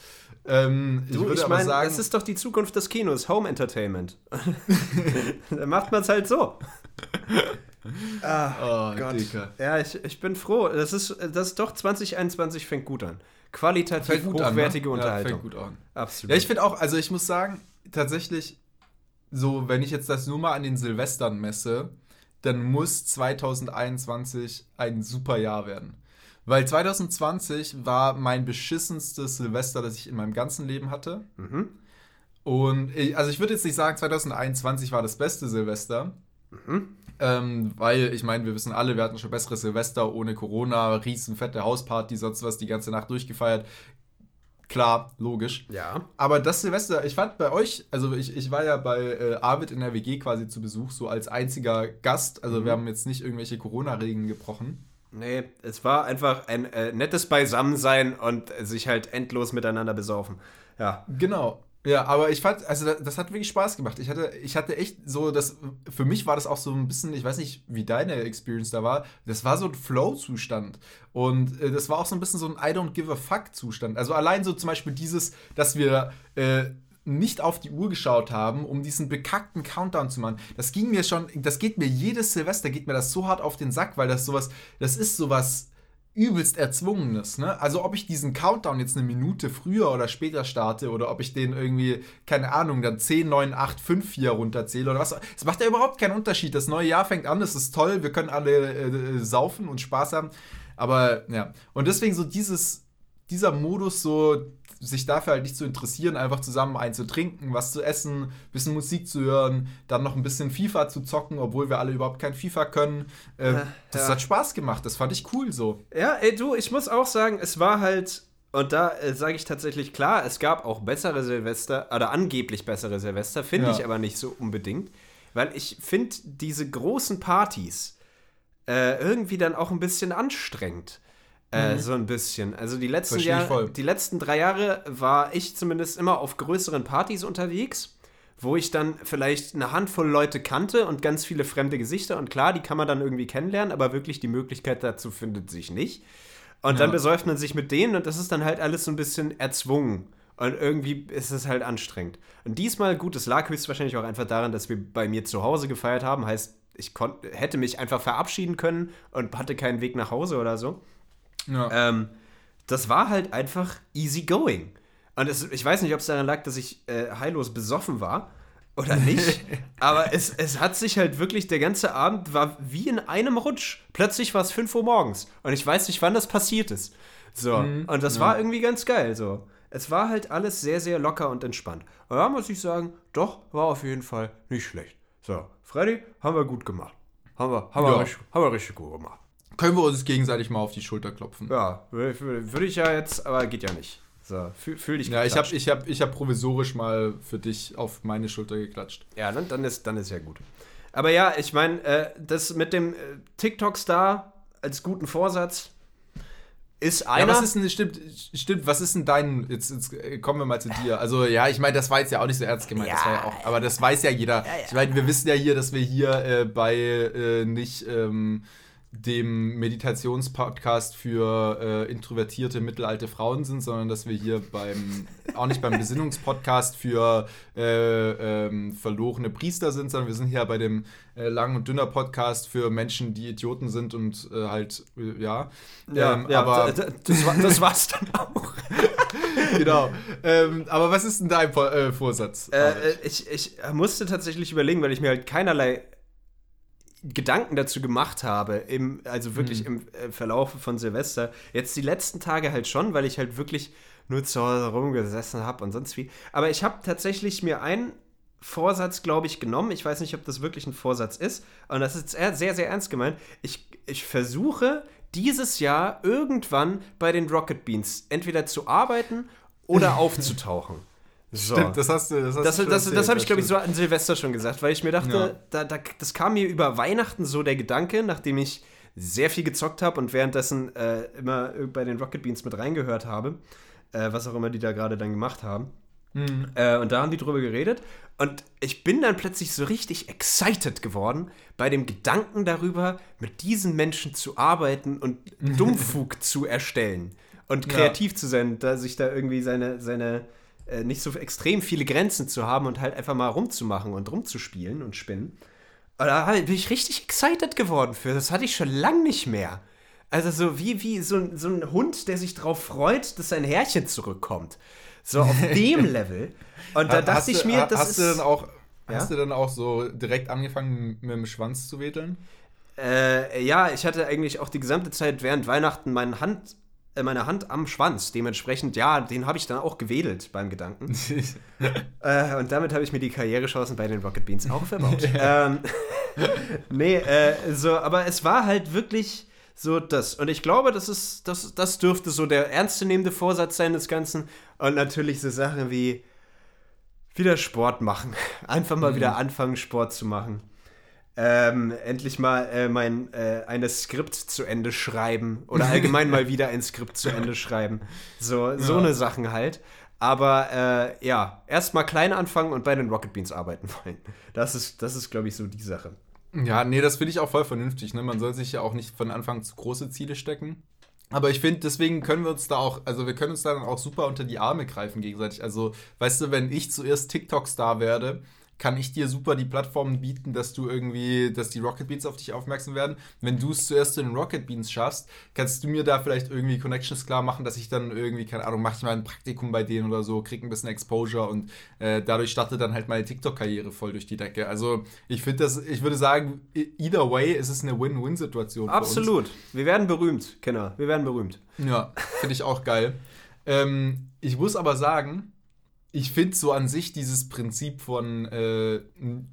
Ähm, du, ich würde ich mein, sagen, das ist doch die Zukunft des Kinos, Home Entertainment. [laughs] da macht man es halt so. [laughs] ah, oh, Gott. Dicker. Ja, ich, ich bin froh. Das ist, das ist doch 2021 fängt gut an. Qualitativ gut hochwertige an, ne? Unterhaltung. Ja, fängt gut an. Absolut. Ja, ich finde auch, also ich muss sagen, tatsächlich, so, wenn ich jetzt das nur mal an den Silvestern messe, dann muss 2021 ein super Jahr werden. Weil 2020 war mein beschissenstes Silvester, das ich in meinem ganzen Leben hatte. Mhm. Und ich, also ich würde jetzt nicht sagen, 2021 war das beste Silvester. Mhm. Ähm, weil, ich meine, wir wissen alle, wir hatten schon bessere Silvester ohne Corona, riesenfette Hausparty, sonst was die ganze Nacht durchgefeiert. Klar, logisch. Ja. Aber das Silvester, ich fand bei euch, also ich, ich war ja bei äh, Arvid in der WG quasi zu Besuch, so als einziger Gast. Also mhm. wir haben jetzt nicht irgendwelche Corona-Regeln gebrochen. Nee, es war einfach ein äh, nettes Beisammensein und sich halt endlos miteinander besaufen. Ja. Genau. Ja, aber ich fand, also das, das, hat wirklich Spaß gemacht. Ich hatte, ich hatte echt so, das, für mich war das auch so ein bisschen, ich weiß nicht, wie deine Experience da war, das war so ein Flow-Zustand. Und äh, das war auch so ein bisschen so ein I don't give a fuck-Zustand. Also allein so zum Beispiel dieses, dass wir äh, nicht auf die Uhr geschaut haben, um diesen bekackten Countdown zu machen. Das ging mir schon, das geht mir jedes Silvester, geht mir das so hart auf den Sack, weil das sowas, das ist sowas übelst erzwungenes, ne? Also ob ich diesen Countdown jetzt eine Minute früher oder später starte oder ob ich den irgendwie, keine Ahnung, dann 10, 9, 8, 5, 4 runterzähle oder was. Es macht ja überhaupt keinen Unterschied. Das neue Jahr fängt an, es ist toll, wir können alle äh, saufen und Spaß haben. Aber ja, und deswegen so dieses, dieser Modus so, sich dafür halt nicht zu interessieren, einfach zusammen einzutrinken, was zu essen, bisschen Musik zu hören, dann noch ein bisschen FIFA zu zocken, obwohl wir alle überhaupt kein FIFA können. Äh, ja, das ja. hat Spaß gemacht, das fand ich cool so. Ja, ey, du, ich muss auch sagen, es war halt und da äh, sage ich tatsächlich klar, es gab auch bessere Silvester, oder angeblich bessere Silvester, finde ja. ich aber nicht so unbedingt. Weil ich finde diese großen Partys äh, irgendwie dann auch ein bisschen anstrengend. Äh, mhm. So ein bisschen. Also die letzten, Jahr, die letzten drei Jahre war ich zumindest immer auf größeren Partys unterwegs, wo ich dann vielleicht eine Handvoll Leute kannte und ganz viele fremde Gesichter. Und klar, die kann man dann irgendwie kennenlernen, aber wirklich die Möglichkeit dazu findet sich nicht. Und ja. dann besäuft man sich mit denen und das ist dann halt alles so ein bisschen erzwungen. Und irgendwie ist es halt anstrengend. Und diesmal, gut, es lag höchstwahrscheinlich auch einfach daran, dass wir bei mir zu Hause gefeiert haben. Heißt, ich hätte mich einfach verabschieden können und hatte keinen Weg nach Hause oder so. Ja. Ähm, das war halt einfach easy going. Und es, ich weiß nicht, ob es daran lag, dass ich äh, heillos besoffen war oder [laughs] nicht. aber es, es hat sich halt wirklich, der ganze Abend war wie in einem Rutsch. Plötzlich war es 5 Uhr morgens. Und ich weiß nicht, wann das passiert ist. So. Mhm, und das ja. war irgendwie ganz geil. So. Es war halt alles sehr, sehr locker und entspannt. Und da muss ich sagen, doch, war auf jeden Fall nicht schlecht. So, Freddy, haben wir gut gemacht. Haben wir, haben, ja. wir, richtig, haben wir richtig gut gemacht können wir uns gegenseitig mal auf die Schulter klopfen. Ja, würde ich ja jetzt, aber geht ja nicht. So, fühl, fühl dich Ja, ich habe ich hab, ich hab provisorisch mal für dich auf meine Schulter geklatscht. Ja, dann, dann, ist, dann ist ja gut. Aber ja, ich meine, äh, das mit dem äh, TikTok-Star als guten Vorsatz, ist Ja, einer. was ist denn, stimmt, stimmt, was ist denn dein, jetzt, jetzt äh, kommen wir mal zu dir. Also, ja, ich meine, das war jetzt ja auch nicht so ernst gemeint, das war ja auch, aber das weiß ja jeder. Ich meine, wir wissen ja hier, dass wir hier äh, bei äh, nicht ähm, dem Meditationspodcast für äh, introvertierte mittelalte Frauen sind, sondern dass wir hier beim, auch nicht beim Besinnungspodcast für äh, ähm, verlorene Priester sind, sondern wir sind hier bei dem äh, Lang- und Dünner Podcast für Menschen, die Idioten sind und äh, halt, äh, ja. Ähm, aber d- d- das, war, das war's dann auch. [laughs] genau. ähm, aber was ist denn dein äh, Vorsatz? Ich, ich musste tatsächlich überlegen, weil ich mir halt keinerlei Gedanken dazu gemacht habe, im, also wirklich im äh, Verlauf von Silvester. Jetzt die letzten Tage halt schon, weil ich halt wirklich nur zu Hause rumgesessen habe und sonst wie. Aber ich habe tatsächlich mir einen Vorsatz, glaube ich, genommen. Ich weiß nicht, ob das wirklich ein Vorsatz ist. Und das ist sehr, sehr, sehr ernst gemeint. Ich, ich versuche dieses Jahr irgendwann bei den Rocket Beans entweder zu arbeiten oder [laughs] aufzutauchen. So. Stimmt, das hast du. Das, hast Das, du das, das, habe ich, glaube ich, so an Silvester schon gesagt, weil ich mir dachte, Ja. da, da, das kam mir über Weihnachten so der Gedanke, nachdem ich sehr viel gezockt habe und währenddessen äh, immer bei den Rocket Beans mit reingehört habe, äh, was auch immer die da gerade dann gemacht haben. Mhm. Äh, und da haben die drüber geredet. Und ich bin dann plötzlich so richtig excited geworden bei dem Gedanken darüber, mit diesen Menschen zu arbeiten und [laughs] Dummfug zu erstellen. Und Ja. kreativ zu sein, da sich da irgendwie seine, seine äh, nicht so extrem viele Grenzen zu haben und halt einfach mal rumzumachen und rumzuspielen und spinnen. Und da bin ich richtig excited geworden für. Das hatte ich schon lang nicht mehr. Also so wie, wie so, ein- so ein Hund, der sich darauf freut, dass sein Herrchen zurückkommt. So auf [laughs] dem Level. Und da dachte hast ich du, mir, das hast ist. du dann auch Ja? Hast du dann auch so direkt angefangen mit dem Schwanz zu wedeln? Äh, ja, ich hatte eigentlich auch die gesamte Zeit während Weihnachten meine Hand, meine Hand am Schwanz. Dementsprechend, ja, den habe ich dann auch gewedelt beim Gedanken. [laughs] äh, und damit habe ich mir die Karrierechancen bei den Rocket Beans auch verbaut. [laughs] ähm, [laughs] nee, äh, so, aber es war halt wirklich so das. Und ich glaube, das ist, das, das dürfte so der ernstzunehmende Vorsatz sein des Ganzen. Und natürlich so Sachen wie wieder Sport machen. Einfach mal wieder anfangen, Sport zu machen. Ähm, endlich mal äh, mein äh, eine Skript zu Ende schreiben oder allgemein mal [laughs] wieder ein Skript zu Ende schreiben. So, so Ja. eine Sachen halt. Aber äh, ja, erstmal klein anfangen und bei den Rocket Beans arbeiten wollen. Das ist, das ist glaube ich, so die Sache. Ja, nee, das finde ich auch voll vernünftig. Ne? Man soll sich ja auch nicht von Anfang zu große Ziele stecken. Aber ich finde, deswegen können wir uns da auch, also wir können uns da dann auch super unter die Arme greifen gegenseitig. Also, weißt du, wenn ich zuerst TikTok-Star werde, kann ich dir super die Plattformen bieten, dass du irgendwie, dass die Rocket Beans auf dich aufmerksam werden. Wenn du es zuerst zu den Rocket Beans schaffst, kannst du mir da vielleicht irgendwie Connections klar machen, dass ich dann irgendwie, keine Ahnung, mache ich mal ein Praktikum bei denen oder so, krieg ein bisschen Exposure und äh, dadurch startet dann halt meine TikTok-Karriere voll durch die Decke. Also ich finde das, ich würde sagen, e- either way ist es eine Win-Win-Situation. Absolut. Wir werden berühmt, Kenner. Wir werden berühmt. Ja, finde ich auch geil. Ähm, ich muss aber sagen, ich finde so an sich dieses Prinzip von äh,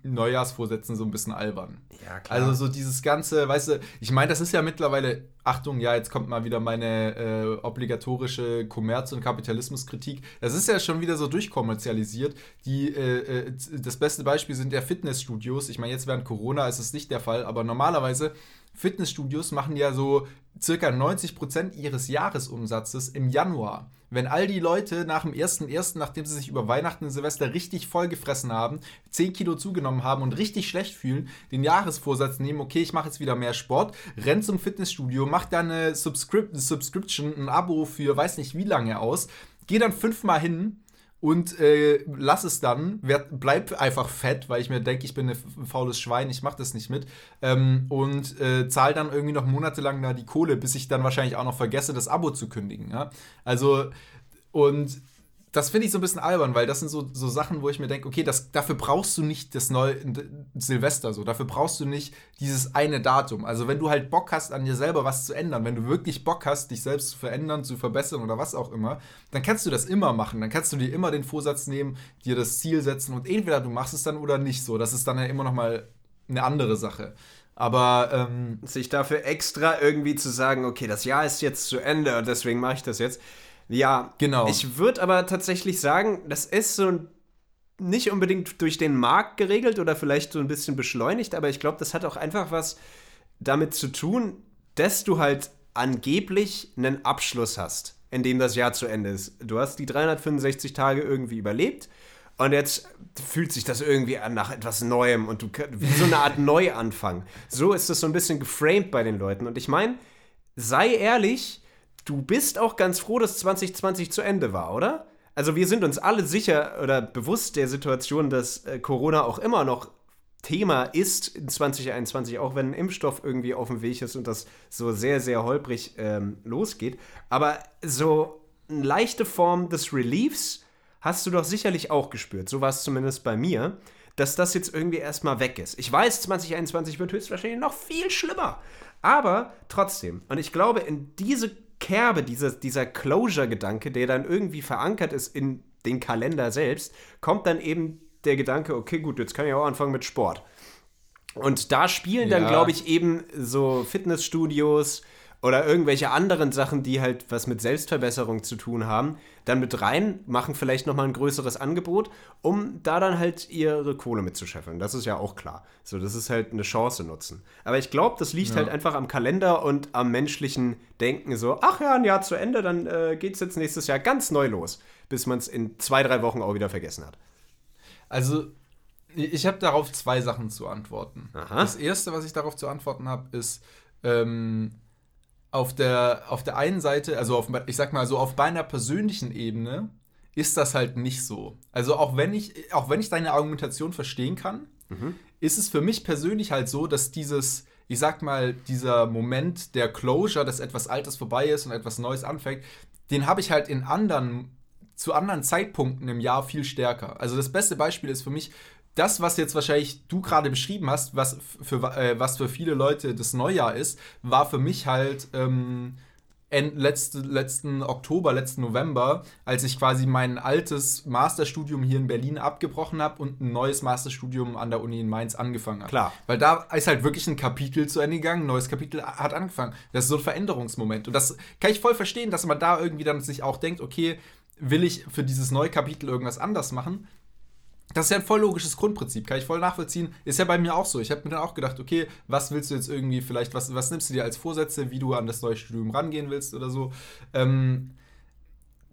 Neujahrsvorsätzen so ein bisschen albern. Ja, Also so dieses ganze, weißt du, ich meine, das ist ja mittlerweile, Achtung, ja, jetzt kommt mal wieder meine äh, obligatorische Kommerz- und Kapitalismuskritik. Das ist ja schon wieder so durchkommerzialisiert. Die, äh, äh, das beste Beispiel sind ja Fitnessstudios. Ich meine, jetzt während Corona ist es nicht der Fall, aber normalerweise Fitnessstudios machen ja so circa 90% ihres Jahresumsatzes im Januar. Wenn all die Leute nach dem 1.1., nachdem sie sich über Weihnachten und Silvester richtig vollgefressen haben, 10 Kilo zugenommen haben und richtig schlecht fühlen, den Jahresvorsatz nehmen, okay, ich mache jetzt wieder mehr Sport, renn zum Fitnessstudio, mach da eine Subscrip Subscription, ein Abo für weiß nicht wie lange aus, geh dann fünfmal hin und äh, lass es dann, werd, bleib einfach fett, weil ich mir denke, ich bin ein faules Schwein, ich mache das nicht mit. Ähm, und äh, zahl dann irgendwie noch monatelang da die Kohle, bis ich dann wahrscheinlich auch noch vergesse, das Abo zu kündigen. Ja? Also, und das finde ich so ein bisschen albern, weil das sind so, so Sachen, wo ich mir denke, okay, das, dafür brauchst du nicht das neue Silvester so, dafür brauchst du nicht dieses eine Datum. Also wenn du halt Bock hast, an dir selber was zu ändern, wenn du wirklich Bock hast, dich selbst zu verändern, zu verbessern oder was auch immer, dann kannst du das immer machen. Dann kannst du dir immer den Vorsatz nehmen, dir das Ziel setzen und entweder du machst es dann oder nicht so. Das ist dann ja immer noch mal eine andere Sache. Aber ähm, sich dafür extra irgendwie zu sagen, okay, das Jahr ist jetzt zu Ende und deswegen mache ich das jetzt. Ja, Genau. Ich würde aber tatsächlich sagen, das ist so nicht unbedingt durch den Markt geregelt oder vielleicht so ein bisschen beschleunigt, aber ich glaube, das hat auch einfach was damit zu tun, dass du halt angeblich einen Abschluss hast, in dem das Jahr zu Ende ist. Du hast die 365 Tage irgendwie überlebt und jetzt fühlt sich das irgendwie an nach etwas Neuem und du wie so eine Art [laughs] Neuanfang. So ist es so ein bisschen geframed bei den Leuten. Und ich meine, sei ehrlich, du bist auch ganz froh, dass 2020 zu Ende war, oder? Also wir sind uns alle sicher oder bewusst der Situation, dass äh, Corona auch immer noch Thema ist in 2021, auch wenn ein Impfstoff irgendwie auf dem Weg ist und das so sehr, sehr holprig ähm, losgeht. Aber so eine leichte Form des Reliefs hast du doch sicherlich auch gespürt. So war es zumindest bei mir, dass das jetzt irgendwie erstmal weg ist. Ich weiß, 2021 wird höchstwahrscheinlich noch viel schlimmer. Aber trotzdem. Und ich glaube, in diese Kerbe, dieser, dieser Closure-Gedanke, der dann irgendwie verankert ist in den Kalender selbst, kommt dann eben der Gedanke, okay, gut, jetzt kann ich auch anfangen mit Sport. Und da spielen dann, Ja. glaube ich, eben so Fitnessstudios oder irgendwelche anderen Sachen, die halt was mit Selbstverbesserung zu tun haben, dann mit rein, machen vielleicht nochmal ein größeres Angebot, um da dann halt ihre Kohle mitzuscheffeln. Das ist ja auch klar. So, das ist halt eine Chance nutzen. Aber ich glaube, das liegt Ja. halt einfach am Kalender und am menschlichen Denken so, ach ja, ein Jahr zu Ende, dann äh, geht es jetzt nächstes Jahr ganz neu los, bis man es in zwei, drei Wochen auch wieder vergessen hat. Also, ich habe darauf zwei Sachen zu antworten. Aha. Das erste, was ich darauf zu antworten habe, ist, ähm, auf der, auf der einen Seite, also auf, ich sag mal so, auf meiner persönlichen Ebene ist das halt nicht so. Also auch wenn ich, auch wenn ich deine Argumentation verstehen kann, ist es für mich persönlich halt so, dass dieses, ich sag mal, dieser Moment der Closure, dass etwas Altes vorbei ist und etwas Neues anfängt, den habe ich halt in anderen, zu anderen Zeitpunkten im Jahr viel stärker. Also das beste Beispiel ist für mich das, was jetzt wahrscheinlich du gerade beschrieben hast, was für, äh, was für viele Leute das Neujahr ist, war für mich halt ähm, end, letzte, letzten Oktober, letzten November, als ich quasi mein altes Masterstudium hier in Berlin abgebrochen habe und ein neues Masterstudium an der Uni in Mainz angefangen habe. Klar. Weil da ist halt wirklich ein Kapitel zu Ende gegangen, ein neues Kapitel hat angefangen. Das ist so ein Veränderungsmoment. Und das kann ich voll verstehen, dass man da irgendwie dann sich auch denkt, okay, will ich für dieses neue Kapitel irgendwas anders machen? Das ist ja ein voll logisches Grundprinzip, kann ich voll nachvollziehen. Ist ja bei mir auch so. Ich habe mir dann auch gedacht, okay, was willst du jetzt irgendwie vielleicht, was, was nimmst du dir als Vorsätze, wie du an das neue Studium rangehen willst oder so. Ähm,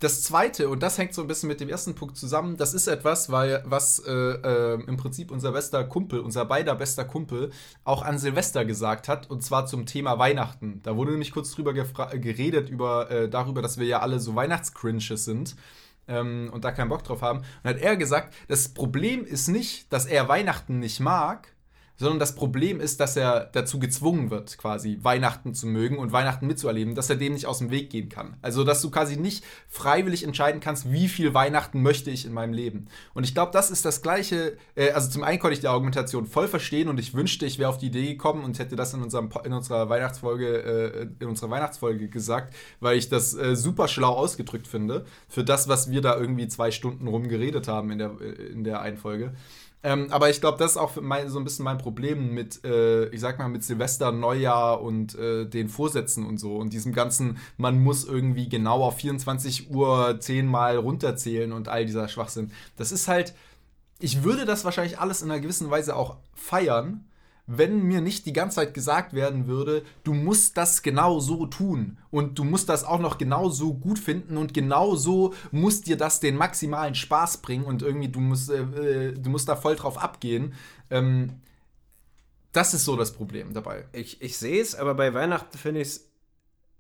das zweite, und das hängt so ein bisschen mit dem ersten Punkt zusammen, das ist etwas, weil, was äh, äh, im Prinzip unser bester Kumpel, unser beider bester Kumpel, auch an Silvester gesagt hat, und zwar zum Thema Weihnachten. Da wurde nämlich kurz drüber geredet, über, äh, darüber, dass wir ja alle so Weihnachtscrinches sind ähm, und da keinen Bock drauf haben. Und hat er gesagt, das Problem ist nicht, dass er Weihnachten nicht mag, sondern das Problem ist, dass er dazu gezwungen wird, quasi Weihnachten zu mögen und Weihnachten mitzuerleben, dass er dem nicht aus dem Weg gehen kann. Also, dass du quasi nicht freiwillig entscheiden kannst, wie viel Weihnachten möchte ich in meinem Leben. Und ich glaube, das ist das Gleiche. Äh, also, zum einen konnte ich die Argumentation voll verstehen und ich wünschte, ich wäre auf die Idee gekommen und hätte das in, unserem, in unserer Weihnachtsfolge, äh, in unserer Weihnachtsfolge gesagt, weil ich das äh, super schlau ausgedrückt finde für das, was wir da irgendwie zwei Stunden rumgeredet haben in der, in der einen Folge. Ähm, aber ich glaube, das ist auch mein, so ein bisschen mein Problem mit, äh, ich sag mal, mit Silvester, Neujahr und äh, den Vorsätzen und so und diesem ganzen, man muss irgendwie genau auf 24 Uhr zehnmal runterzählen und all dieser Schwachsinn. Das ist halt, ich würde das wahrscheinlich alles in einer gewissen Weise auch feiern, wenn mir nicht die ganze Zeit gesagt werden würde, du musst das genau so tun und du musst das auch noch genau so gut finden und genau so muss dir das den maximalen Spaß bringen und irgendwie du musst, äh, äh, du musst da voll drauf abgehen. Ähm, das ist so das Problem dabei. Ich, ich sehe es, aber bei Weihnachten finde ich es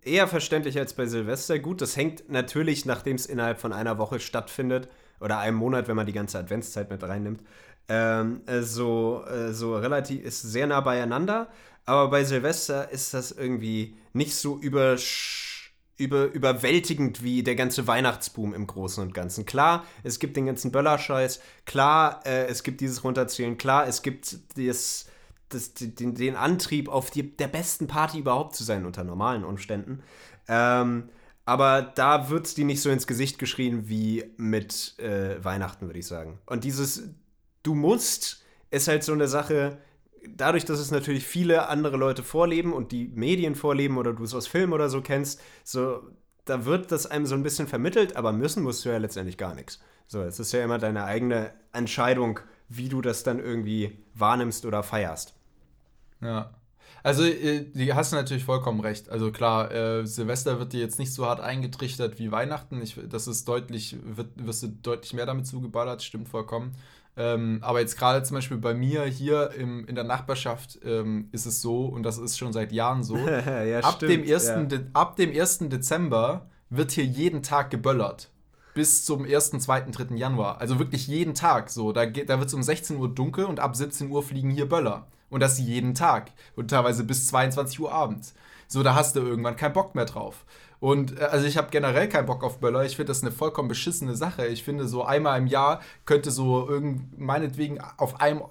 eher verständlich als bei Silvester. Gut, das hängt natürlich, nachdem es innerhalb von einer Woche stattfindet, oder einem Monat, wenn man die ganze Adventszeit mit reinnimmt, ähm, äh, so, äh, so relativ, ist sehr nah beieinander. Aber bei Silvester ist das irgendwie nicht so übersch über, überwältigend wie der ganze Weihnachtsboom im Großen und Ganzen. Klar, es gibt den ganzen Böllerscheiß, klar, äh, es gibt dieses Runterzählen, klar, es gibt das, das, den, den Antrieb, auf die, der besten Party überhaupt zu sein unter normalen Umständen. Ähm, aber da wird es die nicht so ins Gesicht geschrien wie mit äh, Weihnachten, würde ich sagen. Und dieses Du musst ist halt so eine Sache, dadurch, dass es natürlich viele andere Leute vorleben und die Medien vorleben oder du es aus Filmen oder so kennst, so, da wird das einem so ein bisschen vermittelt, aber müssen musst du ja letztendlich gar nichts. So, es ist ja immer deine eigene Entscheidung, wie du das dann irgendwie wahrnimmst oder feierst. Ja. Also, äh, die hast du natürlich vollkommen recht. Also klar, äh, Silvester wird dir jetzt nicht so hart eingetrichtert wie Weihnachten. Ich, das ist deutlich, wird, wirst du deutlich mehr damit zugeballert, stimmt vollkommen. Ähm, aber jetzt gerade zum Beispiel bei mir hier im, in der Nachbarschaft ähm, ist es so, und das ist schon seit Jahren so, [laughs] ja, ab, stimmt, dem 1. ja. De ab dem 1. Dezember wird hier jeden Tag geböllert. Bis zum 1., 2., 3. Januar. Also wirklich jeden Tag. So, da, geht- da wird es um 16 Uhr dunkel und ab 17 Uhr fliegen hier Böller. Und das jeden Tag. Und teilweise bis 22 Uhr abends. So, da hast du irgendwann keinen Bock mehr drauf. Und äh, also ich habe generell keinen Bock auf Böller. Ich finde das eine vollkommen beschissene Sache. Ich finde, so einmal im Jahr könnte so irgend, meinetwegen auf einem,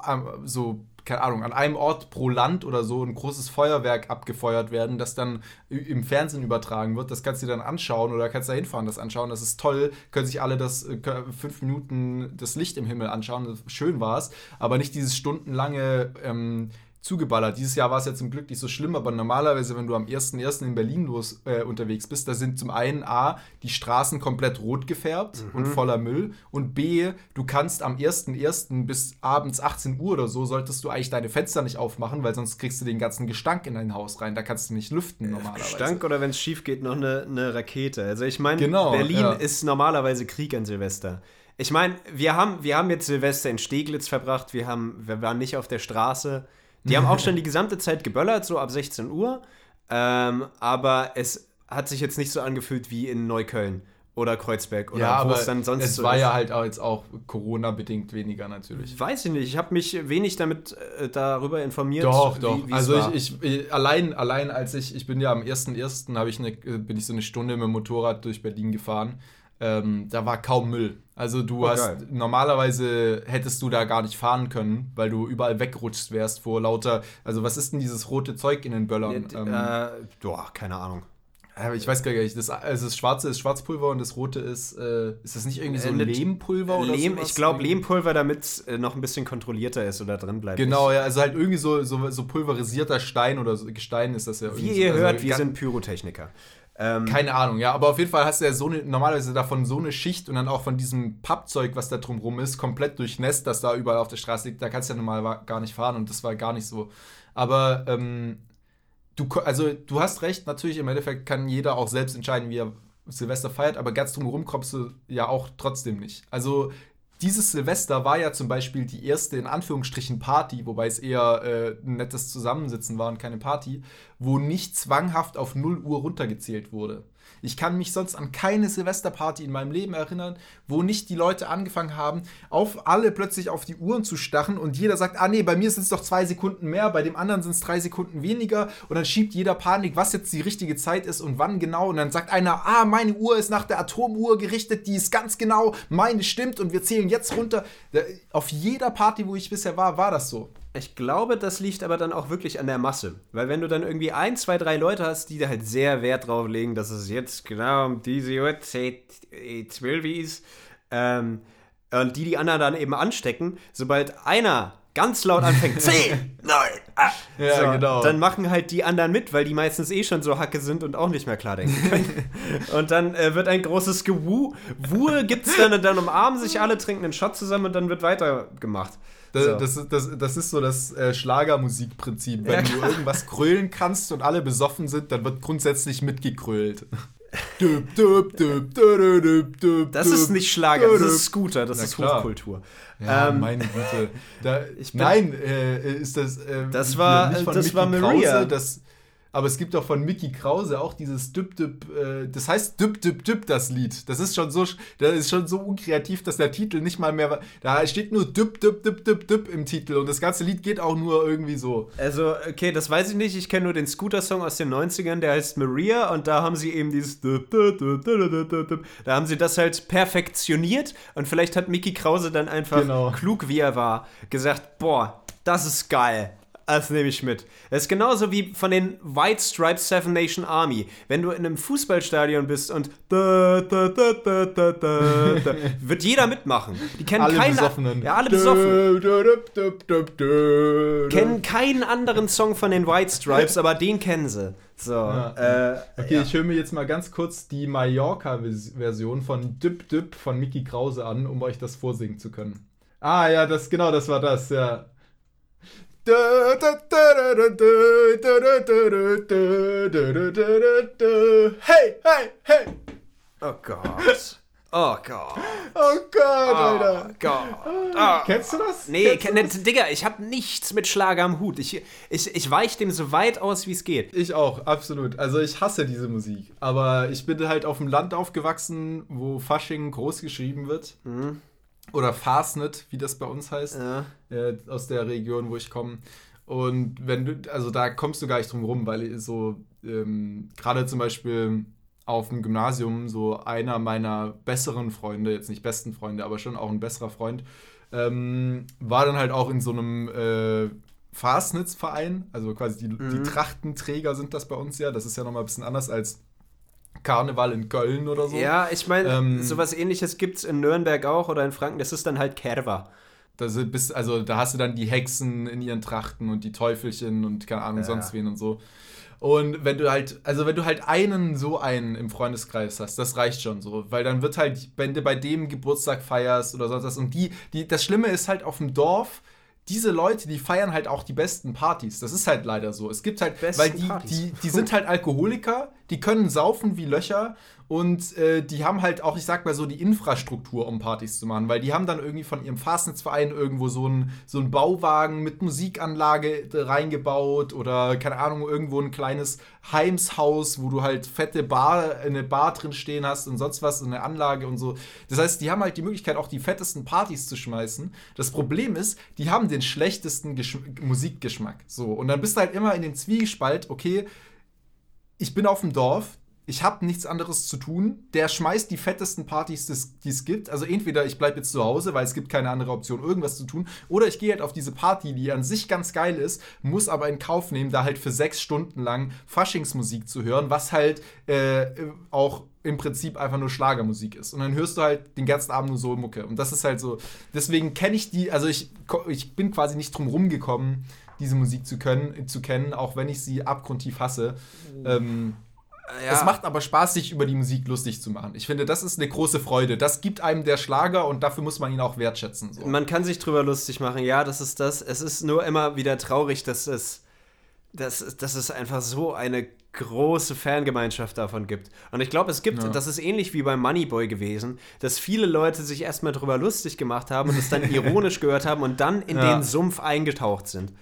so, keine Ahnung, an einem Ort pro Land oder so ein großes Feuerwerk abgefeuert werden, das dann im Fernsehen übertragen wird. Das kannst du dir dann anschauen oder kannst da hinfahren, das anschauen. Das ist toll. Können sich alle das äh, fünf Minuten das Licht im Himmel anschauen. Schön war's. Aber nicht dieses stundenlange ähm, zugeballert. Dieses Jahr war es ja zum Glück nicht so schlimm, aber normalerweise, wenn du am 1.1. in Berlin los äh, unterwegs bist, da sind zum einen A, die Straßen komplett rot gefärbt und voller Müll und B, du kannst am 1.1. bis abends 18 Uhr oder so, solltest du eigentlich deine Fenster nicht aufmachen, weil sonst kriegst du den ganzen Gestank in dein Haus rein. Da kannst du nicht lüften normalerweise. Gestank oder wenn es schief geht, noch eine, eine Rakete. Also ich meine, Genau, Berlin ja. ist normalerweise Krieg an Silvester. Ich meine, wir haben, wir haben jetzt Silvester in Steglitz verbracht, wir, haben, wir waren nicht auf der Straße. Die haben auch [laughs] schon die gesamte Zeit geböllert, so ab 16 Uhr. Ähm, aber es hat sich jetzt nicht so angefühlt wie in Neukölln oder Kreuzberg oder ja, wo aber es dann sonst es so war ist. ja halt auch jetzt auch Corona-bedingt weniger natürlich. Weiß ich nicht, ich habe mich wenig damit äh, darüber informiert. Doch, wie- doch. wie es also ich, ich, ich allein, allein als ich, ich bin ja am 1.1. habe ich eine, äh, bin ich so eine Stunde mit dem Motorrad durch Berlin gefahren. Ähm, da war kaum Müll. Also du Oh, hast geil. normalerweise hättest du da gar nicht fahren können, weil du überall wegrutscht wärst vor lauter. Also was ist denn dieses rote Zeug in den Böllern? Ja, Ähm, äh, boah, keine Ahnung. ich weiß gar nicht. Das, also das Schwarze ist Schwarzpulver und das Rote ist, äh, ist das nicht irgendwie so Äh, Lehmpulver oder Lehm, sowas? ich glaube Lehmpulver, damit es äh, noch ein bisschen kontrollierter ist oder drin bleibt. Genau, ja, also halt irgendwie so, so, so pulverisierter Stein oder so, Gestein ist das ja. Wie irgendwie ihr so. Also hört, wir sind Pyrotechniker. Ähm, Keine Ahnung, ja, aber auf jeden Fall hast du ja so eine, normalerweise davon so eine Schicht und dann auch von diesem Pappzeug, was da drumrum ist, komplett durchnässt, das da überall auf der Straße liegt. Da kannst du ja normal gar nicht fahren und das war gar nicht so. Aber, ähm, du, also du hast recht, natürlich im Endeffekt kann jeder auch selbst entscheiden, wie er Silvester feiert, aber ganz drumherum kommst du ja auch trotzdem nicht. Also dieses Silvester war ja zum Beispiel die erste in Anführungsstrichen Party, wobei es eher äh, ein nettes Zusammensitzen war und keine Party, wo nicht zwanghaft auf 0 Uhr runtergezählt wurde. Ich kann mich sonst an keine Silvesterparty in meinem Leben erinnern, wo nicht die Leute angefangen haben, auf alle plötzlich auf die Uhren zu starren und jeder sagt, ah nee, bei mir sind es doch zwei Sekunden mehr, bei dem anderen sind es drei Sekunden weniger und dann schiebt jeder Panik, was jetzt die richtige Zeit ist und wann genau und dann sagt einer, ah, meine Uhr ist nach der Atomuhr gerichtet, die ist ganz genau, meine stimmt und wir zählen jetzt runter. Auf jeder Party, wo ich bisher war, war das so. Ich glaube, das liegt aber dann auch wirklich an der Masse. Weil wenn du dann irgendwie ein, zwei, drei Leute hast, die da halt sehr Wert drauf legen, dass es jetzt genau um diese Uhrzeit äh, 12 ist, ähm, und die die anderen dann eben anstecken, sobald einer ganz laut anfängt, 10, 9, 8, Ja, so, genau. dann machen halt die anderen mit, weil die meistens eh schon so Hacke sind und auch nicht mehr klar denken können. [laughs] und dann äh, wird ein großes Gewu. Wuhe gibt's dann und dann umarmen sich alle, trinken einen Shot zusammen und dann wird weitergemacht. Das, So. das, das, das ist so das äh, Schlagermusikprinzip. Wenn Ja, du irgendwas [laughs] krölen kannst und alle besoffen sind, dann wird grundsätzlich mitgekrölt. Das ist nicht Schlager, das ist Scooter, das Na ist klar. Hochkultur. Ja, Ähm, meine Güte. Da, [laughs] nein, äh, ist das. Äh, Das war- das Mickey war Maria. Krause, das, aber es gibt auch von Mickey Krause auch dieses Düb Düb. Äh, das heißt Düb Düb Düb, das Lied. Das ist schon so, das ist schon so unkreativ, dass der Titel nicht mal mehr. Da steht nur Düb Düb Düb Düb Düb im Titel und das ganze Lied geht auch nur irgendwie so. Also, okay, das weiß ich nicht. Ich kenne nur den Scooter-Song aus den 90ern, der heißt Maria und da haben sie eben dieses. Da haben sie das halt perfektioniert und vielleicht hat Mickey Krause dann einfach, Genau. klug wie er war, gesagt: Boah, das ist geil. Das nehme ich mit. Das ist genauso wie von den White Stripes Seven Nation Army. Wenn du in einem Fußballstadion bist und da, da, da, da, da, da, da, wird jeder mitmachen. Die kennen Alle keinen. Besoffenen. Ja, alle besoffen kennen keinen anderen Song von den White Stripes, aber den kennen sie. So, äh, Okay, ich höre mir jetzt mal ganz kurz die Mallorca-Version von Düb Düb von Mickey Krause an, um euch das vorsingen zu können. Ah ja, das genau, das war das, ja. Hey, hey, hey! Oh Gott. Oh Gott. Oh Gott, Oh Alter. Gott. Ah. Kennst du das? Nee, Kennst du das? Digga, ich hab nichts mit Schlager am Hut. Ich, ich, ich weich dem so weit aus, wie es geht. Ich auch, absolut. Also ich hasse diese Musik. Aber ich bin halt auf dem Land aufgewachsen, wo Fasching groß geschrieben wird. Oder Fasnet, wie das bei uns heißt. Ja. Äh, aus der Region, wo ich komme. Und wenn du, also da kommst du gar nicht drum rum, weil so, ähm, gerade zum Beispiel auf dem Gymnasium, so einer meiner besseren Freunde, jetzt nicht besten Freunde, aber schon auch ein besserer Freund, ähm, war dann halt auch in so einem äh, Fastnitz-Verein, also quasi die, die Trachtenträger sind das bei uns ja, das ist ja nochmal ein bisschen anders als Karneval in Köln oder so. Ja, ich meine, Ähm, sowas ähnliches gibt's in Nürnberg auch oder in Franken. Das ist dann halt Kerwa. Also, da hast du dann die Hexen in ihren Trachten und die Teufelchen und keine Ahnung, Ja. sonst wen und so. Und wenn du halt, also wenn du halt einen so einen im Freundeskreis hast, das reicht schon so. Weil dann wird halt, wenn du bei dem Geburtstag feierst oder sonst was, und die, die, das Schlimme ist halt auf dem Dorf, diese Leute, die feiern halt auch die besten Partys. Das ist halt leider so. Es gibt halt, Besten weil die, Partys. die, die [laughs] sind halt Alkoholiker, die können saufen wie Löcher und äh, die haben halt auch, ich sag mal so, die Infrastruktur, um Partys zu machen, weil die haben dann irgendwie von ihrem Fastnetzverein irgendwo so einen so einen Bauwagen mit Musikanlage reingebaut oder keine Ahnung, irgendwo ein kleines Heimshaus, wo du halt fette Bar, eine Bar drin stehen hast und sonst was, eine Anlage und so. Das heißt, die haben halt die Möglichkeit, auch die fettesten Partys zu schmeißen. Das Problem ist, die haben den schlechtesten Geschm Musikgeschmack. So, und dann bist du halt immer in dem Zwiespalt, okay, ich bin auf dem Dorf, ich habe nichts anderes zu tun. Der schmeißt die fettesten Partys, die es gibt. Also entweder ich bleibe jetzt zu Hause, weil es gibt keine andere Option, irgendwas zu tun, oder ich gehe halt auf diese Party, die an sich ganz geil ist, muss aber in Kauf nehmen, da halt für sechs Stunden lang Faschingsmusik zu hören, was halt äh, auch im Prinzip einfach nur Schlagermusik ist. Und dann hörst du halt den ganzen Abend nur so Mucke. Und das ist halt so. Deswegen kenne ich die, also ich, ich bin quasi nicht drum rumgekommen, diese Musik zu können, zu kennen, auch wenn ich sie abgrundtief hasse. Ähm, Ja, es macht aber Spaß, sich über die Musik lustig zu machen. Ich finde, das ist eine große Freude. Das gibt einem der Schlager und dafür muss man ihn auch wertschätzen. So. Man kann sich drüber lustig machen, ja, das ist das. Es ist nur immer wieder traurig, dass es, dass, dass es einfach so eine große Fangemeinschaft davon gibt. Und ich glaube, es gibt, Ja. das ist ähnlich wie beim Moneyboy gewesen, dass viele Leute sich erstmal drüber lustig gemacht haben und es dann [laughs] ironisch gehört haben und dann in Ja. den Sumpf eingetaucht sind.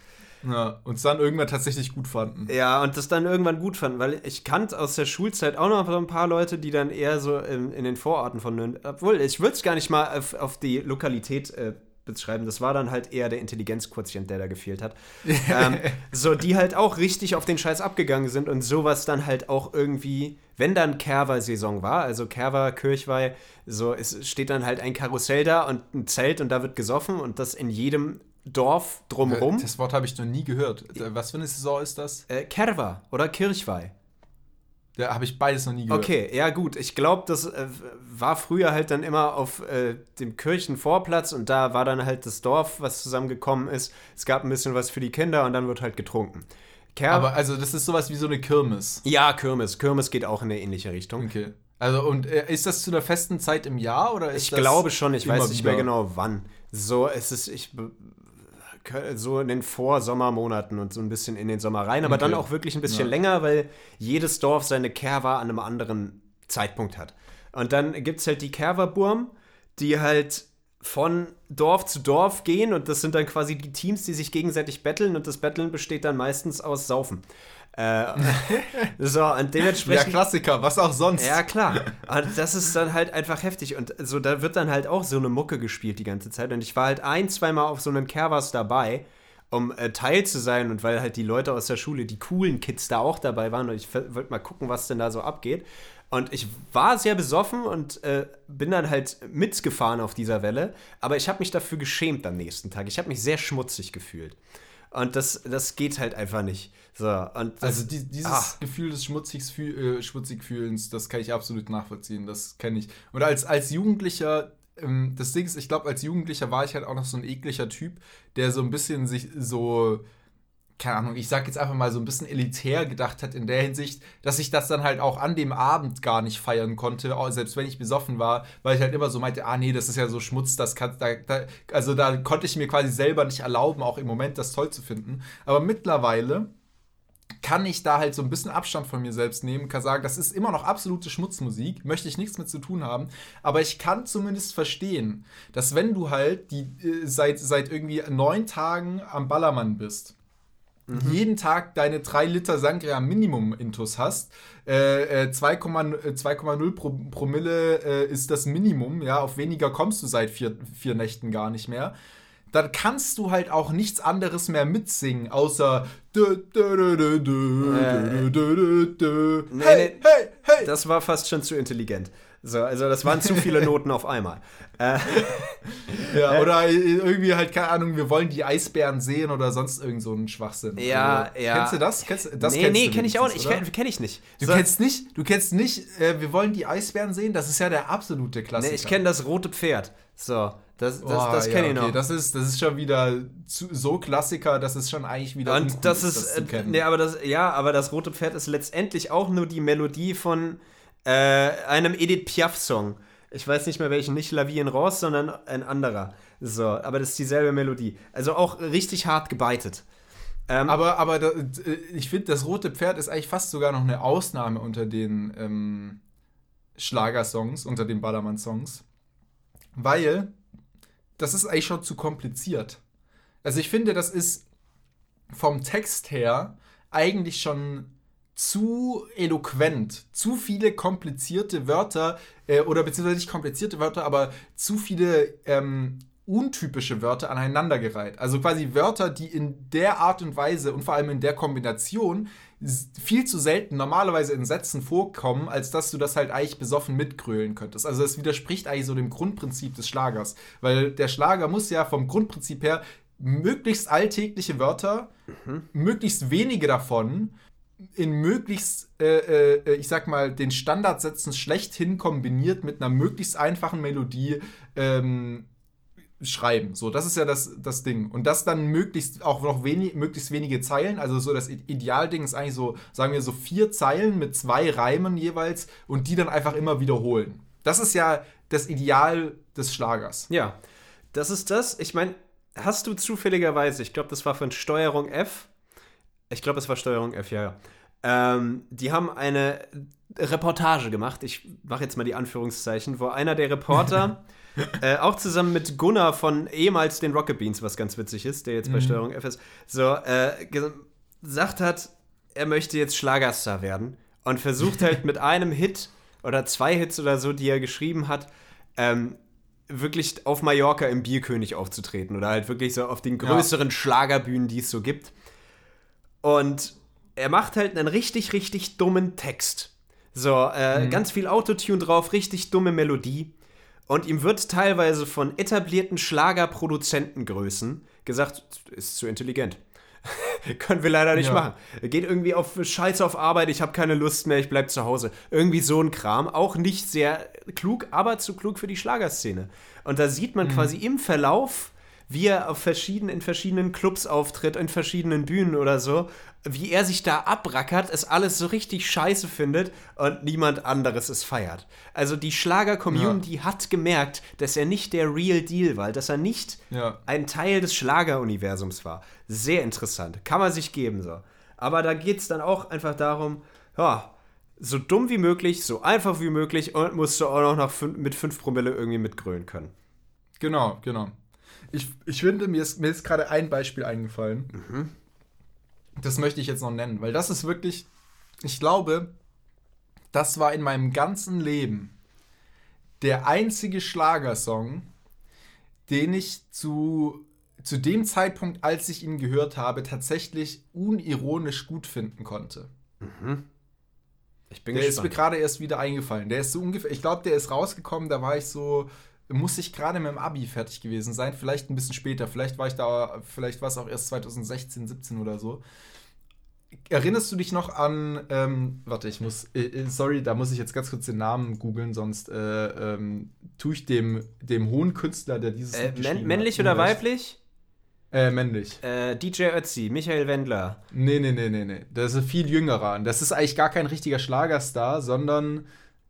Ja, und es dann irgendwann tatsächlich gut fanden. Ja, und das dann irgendwann gut fanden, weil ich kannte aus der Schulzeit auch noch so ein paar Leute, die dann eher so in, in den Vororten von Nürnberg, obwohl ich würde es gar nicht mal auf, auf die Lokalität äh, beschreiben, das war dann halt eher der Intelligenzquotient, der da gefehlt hat. [laughs] ähm, so, die halt auch richtig auf den Scheiß abgegangen sind und sowas dann halt auch irgendwie, wenn dann Kerwa-Saison war, also Kerwa, Kirchweih, so, es steht dann halt ein Karussell da und ein Zelt und da wird gesoffen und das in jedem Dorf drumherum. Das Wort habe ich noch nie gehört. Was für eine Saison ist das? Äh, Kerwa oder Kirchweih. Da habe ich beides noch nie gehört. Okay, ja gut. Ich glaube, das äh, war früher halt dann immer auf äh, dem Kirchenvorplatz und da war dann halt das Dorf, was zusammengekommen ist. Es gab ein bisschen was für die Kinder und dann wird halt getrunken. Ker Aber also, das ist sowas wie so eine Kirmes. ja, Kirmes. Kirmes geht auch in eine ähnliche Richtung. Okay. Also, und äh, ist das zu einer festen Zeit im Jahr oder ist Ich das glaube schon, ich weiß nicht mehr genau wann. So, es ist, ich so in den Vorsommermonaten und so ein bisschen in den Sommer rein, aber Okay. dann auch wirklich ein bisschen Ja. länger, weil jedes Dorf seine Kerwa an einem anderen Zeitpunkt hat. Und dann gibt es halt die Kerwa-Burm, die halt von Dorf zu Dorf gehen und das sind dann quasi die Teams, die sich gegenseitig betteln und das Betteln besteht dann meistens aus Saufen. Äh, [laughs] so, und Ja, dementsprechend. Klassiker, was auch sonst. Ja, klar. Und das ist dann halt einfach heftig. Und so, da wird dann halt auch so eine Mucke gespielt die ganze Zeit. Und ich war halt ein, zweimal auf so einem Kerwas dabei, um äh, Teil zu sein. Und weil halt die Leute aus der Schule, die coolen Kids da auch dabei waren. Und ich wollte mal gucken, was denn da so abgeht. Und ich war sehr besoffen und äh, bin dann halt mitgefahren auf dieser Welle. Aber ich habe mich dafür geschämt am nächsten Tag. Ich habe mich sehr schmutzig gefühlt. Und das, das geht halt einfach nicht. So, und das, Also die, dieses Ah. Gefühl des schmutzig, äh, schmutzig Fühlens, das kann ich absolut nachvollziehen. Das kenne ich. Und als, als Jugendlicher, ähm, das Ding ist, ich glaube, als Jugendlicher war ich halt auch noch so ein ekliger Typ, der so ein bisschen sich so keine Ahnung, ich sag jetzt einfach mal so ein bisschen elitär gedacht hat in der Hinsicht, dass ich das dann halt auch an dem Abend gar nicht feiern konnte, selbst wenn ich besoffen war, weil ich halt immer so meinte, ah nee, das ist ja so Schmutz, das kann, da, da, also da konnte ich mir quasi selber nicht erlauben, auch im Moment das toll zu finden. Aber mittlerweile kann ich da halt so ein bisschen Abstand von mir selbst nehmen, kann sagen, das ist immer noch absolute Schmutzmusik, möchte ich nichts mit zu tun haben, aber ich kann zumindest verstehen, dass wenn du halt die äh, seit, seit irgendwie neun Tagen am Ballermann bist, mhm. jeden Tag deine drei Liter Sangria Minimum Intus hast, äh, 2,0 äh, Pro Promille äh, ist das Minimum, ja, auf weniger kommst du seit vier, vier Nächten gar nicht mehr dann kannst du halt auch nichts anderes mehr mitsingen, außer hey, hey, hey. Das war fast schon zu intelligent. So, also das waren zu viele [laughs] Noten auf einmal. Äh, ja, äh, oder irgendwie halt, keine Ahnung, wir wollen die Eisbären sehen oder sonst irgend so einen Schwachsinn. Ja, also, ja. Kennst du das? Kennst, das nee, nee, kenn ich auch nicht. Kenn, kenn ich nicht. Du so. kennst nicht, du kennst nicht, äh, wir wollen die Eisbären sehen? Das ist ja der absolute Klassiker. Nee, ich kenne das rote Pferd. So. Das, das, oh, das kenne ja, ich okay. noch. Das ist, das ist schon wieder zu, so Klassiker, dass es schon eigentlich wieder Und das ist, das äh, nee, aber das, ja, aber das Rote Pferd ist letztendlich auch nur die Melodie von äh, einem Edith Piaf-Song. Ich weiß nicht mehr welchen, nicht La Vie en Rose, sondern ein anderer. So, aber das ist dieselbe Melodie. Also auch richtig hart gebeitet. Ähm, aber aber da, äh, ich finde, das Rote Pferd ist eigentlich fast sogar noch eine Ausnahme unter den ähm, Schlagersongs, unter den Ballermann-Songs. Weil das ist eigentlich schon zu kompliziert. Also ich finde, das ist vom Text her eigentlich schon zu eloquent, zu viele komplizierte Wörter, äh, oder beziehungsweise nicht komplizierte Wörter, aber zu viele ähm, untypische Wörter aneinandergereiht. Also quasi Wörter, die in der Art und Weise und vor allem in der Kombination viel zu selten normalerweise in Sätzen vorkommen, als dass du das halt eigentlich besoffen mitgrölen könntest. Also das widerspricht eigentlich so dem Grundprinzip des Schlagers, weil der Schlager muss ja vom Grundprinzip her möglichst alltägliche Wörter, mhm. möglichst wenige davon in möglichst, äh, äh, ich sag mal, den Standardsätzen schlechthin kombiniert mit einer möglichst einfachen Melodie ähm, schreiben. So, das ist ja das, das Ding. Und das dann möglichst auch noch wenig, möglichst wenige Zeilen. Also so das Idealding ist eigentlich so, sagen wir so vier Zeilen mit zwei Reimen jeweils und die dann einfach immer wiederholen. Das ist ja das Ideal des Schlagers. Ja, das ist das. Ich meine, hast du zufälligerweise, ich glaube, das war von Steuerung F. Ich glaube, es war Steuerung F, ja, ja. Ähm, die haben eine Reportage gemacht. Ich mache jetzt mal die Anführungszeichen, wo einer der Reporter [laughs] äh, auch zusammen mit Gunnar von ehemals den Rocket Beans, was ganz witzig ist, der jetzt bei mhm. Steuerung F ist, so äh, gesagt hat, er möchte jetzt Schlagerstar werden und versucht halt [laughs] mit einem Hit oder zwei Hits oder so, die er geschrieben hat, ähm, wirklich auf Mallorca im Bierkönig aufzutreten oder halt wirklich so auf den größeren ja. Schlagerbühnen, die es so gibt. Und er macht halt einen richtig, richtig dummen Text. So, äh, mhm. ganz viel Autotune drauf, richtig dumme Melodie. Und ihm wird teilweise von etablierten Schlagerproduzentengrößen gesagt, ist zu intelligent. [laughs] Können wir leider nicht ja. machen. Geht irgendwie auf Scheiße auf Arbeit, ich habe keine Lust mehr, ich bleib zu Hause. Irgendwie so ein Kram. Auch nicht sehr klug, aber zu klug für die Schlagerszene. Und da sieht man mhm. quasi im Verlauf wie er auf verschiedenen, in verschiedenen Clubs auftritt, in verschiedenen Bühnen oder so, wie er sich da abrackert, es alles so richtig scheiße findet und niemand anderes es feiert. Also die Schlager-Community ja. hat gemerkt, dass er nicht der Real Deal war, dass er nicht ja. ein Teil des Schlager-Universums war. Sehr interessant. Kann man sich geben so. Aber da geht es dann auch einfach darum, ja, so dumm wie möglich, so einfach wie möglich und musst du auch noch fün mit 5 Promille irgendwie mitgrölen können. Genau, genau. Ich, ich finde, mir ist, mir ist gerade ein Beispiel eingefallen. Mhm. Das möchte ich jetzt noch nennen, weil das ist wirklich, ich glaube, das war in meinem ganzen Leben der einzige Schlagersong, den ich zu, zu dem Zeitpunkt, als ich ihn gehört habe, tatsächlich unironisch gut finden konnte. Mhm. Ich bin der gespannt. ist mir gerade erst wieder eingefallen. Der ist so ungefähr, ich glaube, der ist rausgekommen, da war ich so muss ich gerade mit dem Abi fertig gewesen sein. Vielleicht ein bisschen später. Vielleicht war ich da, vielleicht war es auch erst 2016, 17 oder so. Erinnerst du dich noch an, ähm, warte, ich muss, äh, äh, sorry, da muss ich jetzt ganz kurz den Namen googeln, sonst äh, ähm, tue ich dem, dem hohen Künstler, der dieses äh, Männlich oder weiblich? Äh, männlich. Äh, DJ Ötzi, Michael Wendler. Nee, nee, nee, nee, nee. Das ist ein viel jüngerer. Und das ist eigentlich gar kein richtiger Schlagerstar, sondern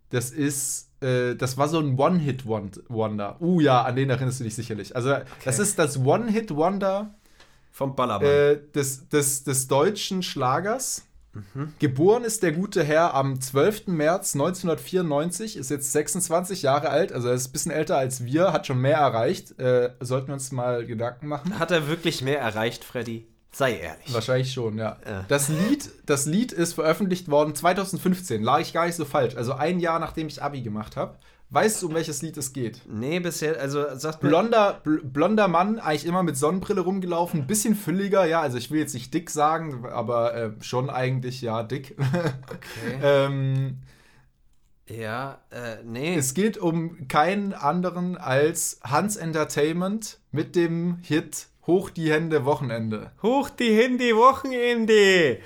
das ist, äh, das war so ein One-Hit-Wonder. Uh ja, an den erinnerst du dich sicherlich. Also, das ist das One-Hit-Wonder Vom Ballermann. äh, des, des, des deutschen Schlagers. Geboren ist der gute Herr am 12. März 1994, ist jetzt 26 Jahre alt, also er ist ein bisschen älter als wir, hat schon mehr erreicht. Äh, sollten wir uns mal Gedanken machen. Hat er wirklich mehr erreicht, Freddy? Sei ehrlich. Wahrscheinlich schon, ja. Ja. Das, Lied, das Lied ist veröffentlicht worden 2015, lag ich gar nicht so falsch, also ein Jahr nachdem ich Abi gemacht habe. Weißt du, um welches Lied es geht? Nee, bisher, also sagt. Blonder, bl blonder Mann, eigentlich immer mit Sonnenbrille rumgelaufen, bisschen fülliger, ja, also ich will jetzt nicht dick sagen, aber äh, schon eigentlich, ja, dick. Okay. [laughs] ähm, Ja, äh, nee. es geht um keinen anderen als Hans Entertainment mit dem Hit Hoch die Hände Wochenende. Hoch die Handy Wochenende.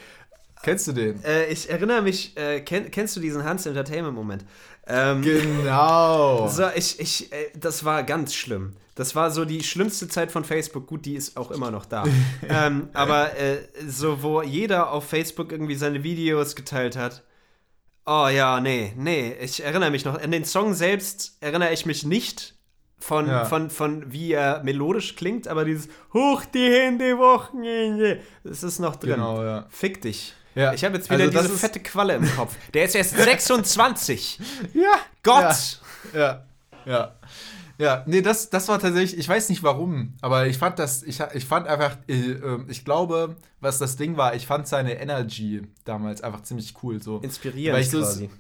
Kennst du den? Äh, ich erinnere mich, äh, kenn, kennst du diesen Hans Entertainment Moment? Ähm, Genau. [laughs] so, ich, ich, äh, das war ganz schlimm. Das war so die schlimmste Zeit von Facebook. Gut, die ist auch immer noch da. [laughs] ähm, aber äh, so, wo jeder auf Facebook irgendwie seine Videos geteilt hat. Oh ja, nee, nee. Ich erinnere mich noch. An den Song selbst erinnere ich mich nicht von, Ja. von, von wie er melodisch klingt, aber dieses Hoch die Hände Wochenende, das ist noch drin. Genau, ja. Fick dich. Ja, Ich habe jetzt wieder also diese fette Qualle im Kopf. Der ist erst [laughs] 26. Ja. Gott! Ja. Ja. Ja, nee, das, das war tatsächlich, ich weiß nicht warum, aber ich fand das, ich, ich fand einfach, äh, äh, ich glaube, was das Ding war, ich fand seine Energy damals einfach ziemlich cool. So. Inspirierend ich so- quasi.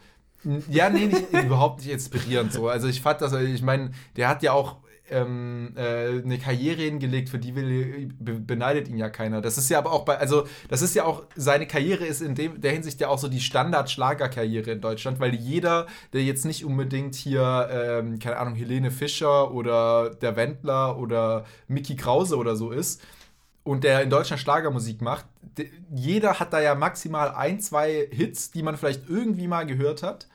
Ja, nee, nicht, überhaupt nicht inspirierend so. Also ich fand das, ich meine, der hat ja auch ähm, äh, eine Karriere hingelegt, für die will, be beneidet ihn ja keiner. Das ist ja aber auch bei, also das ist ja auch, seine Karriere ist in dem, der Hinsicht ja auch so die Standard-Schlagerkarriere in Deutschland, weil jeder, der jetzt nicht unbedingt hier, ähm, keine Ahnung, Helene Fischer oder der Wendler oder Mickey Krause oder so ist, und der in Deutschland Schlagermusik macht, de- jeder hat da ja maximal ein, zwei Hits, die man vielleicht irgendwie mal gehört hat.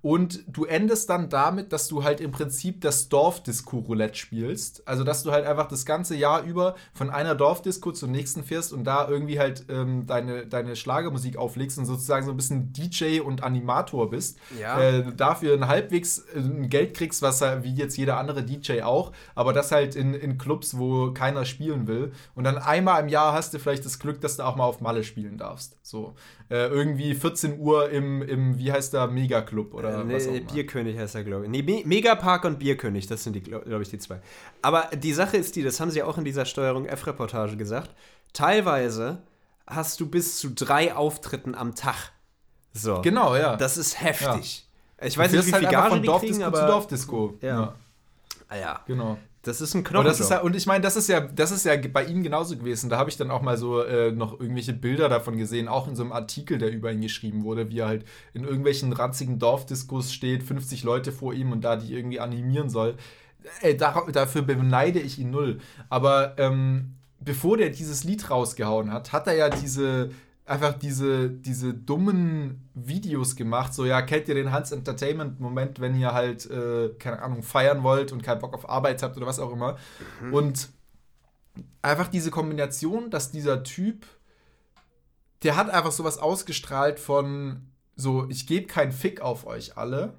Und du endest dann damit, dass du halt im Prinzip das Dorfdisco-Roulette spielst. Also, dass du halt einfach das ganze Jahr über von einer Dorfdisco zur nächsten fährst und da irgendwie halt ähm, deine, deine Schlagermusik auflegst und sozusagen so ein bisschen DJ und Animator bist. Ja. Äh, dafür ein halbwegs äh, ein Geld kriegst, was halt wie jetzt jeder andere DJ auch, aber das halt in, in Clubs, wo keiner spielen will. Und dann einmal im Jahr hast du vielleicht das Glück, dass du auch mal auf Malle spielen darfst. So. Äh, irgendwie 14 Uhr im, im, wie heißt der, Megaclub oder Äh, was auch nee, immer. Bierkönig heißt er, glaube ich. Nee, Me Megapark und Bierkönig, das sind die, glaube glaub ich, die zwei. Aber die Sache ist die, das haben sie auch in dieser Steuerung F-Reportage gesagt. Teilweise hast du bis zu drei Auftritten am Tag. So. Genau, ja. Das ist heftig. Ich Du weiß nicht, wie halt viel einfach Gage von die Dorfdisco kriegen, zu aber Dorfdisco. Ja. Ah ja, Genau. Das ist ein ist ja, und ich meine, das ist ja, das ist ja bei ihm genauso gewesen. Da habe ich dann auch mal so äh, noch irgendwelche Bilder davon gesehen, auch in so einem Artikel, der über ihn geschrieben wurde, wie er halt in irgendwelchen ranzigen Dorfdiskos steht, 50 Leute vor ihm und da die irgendwie animieren soll. Ey, da, dafür beneide ich ihn null. Aber ähm, bevor der dieses Lied rausgehauen hat, hat er ja diese einfach diese, diese dummen Videos gemacht. So, ja, kennt ihr den Hans Entertainment-Moment, wenn ihr halt, äh, keine Ahnung, feiern wollt und keinen Bock auf Arbeit habt oder was auch immer. Und einfach diese Kombination, dass dieser Typ, der hat einfach sowas ausgestrahlt von so, ich gebe keinen Fick auf euch alle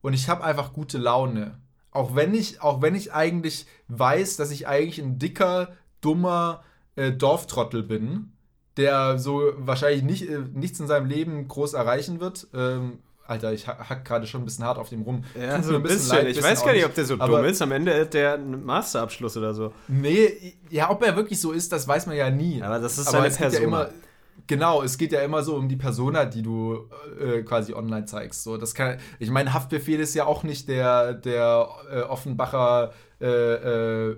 und ich habe einfach gute Laune. Auch wenn ich, auch wenn ich eigentlich weiß, dass ich eigentlich ein dicker, dummer äh, Dorftrottel bin, der so wahrscheinlich nicht, äh, nichts in seinem Leben groß erreichen wird. Ähm, Alter, ich ha- hack gerade schon ein bisschen hart auf dem rum. Ja, so ein bisschen. leid, ich wissen weiß gar nicht, ob der so aber- dumm ist. Am Ende hat der einen Masterabschluss oder so. Nee, ja, ob er wirklich so ist, das weiß man ja nie. Aber das ist seine es geht ja immer, genau, es geht ja immer so um die Persona, die du äh, quasi online zeigst. So, das kann, ich meine, Haftbefehl ist ja auch nicht der, der äh, Offenbacher, äh, äh,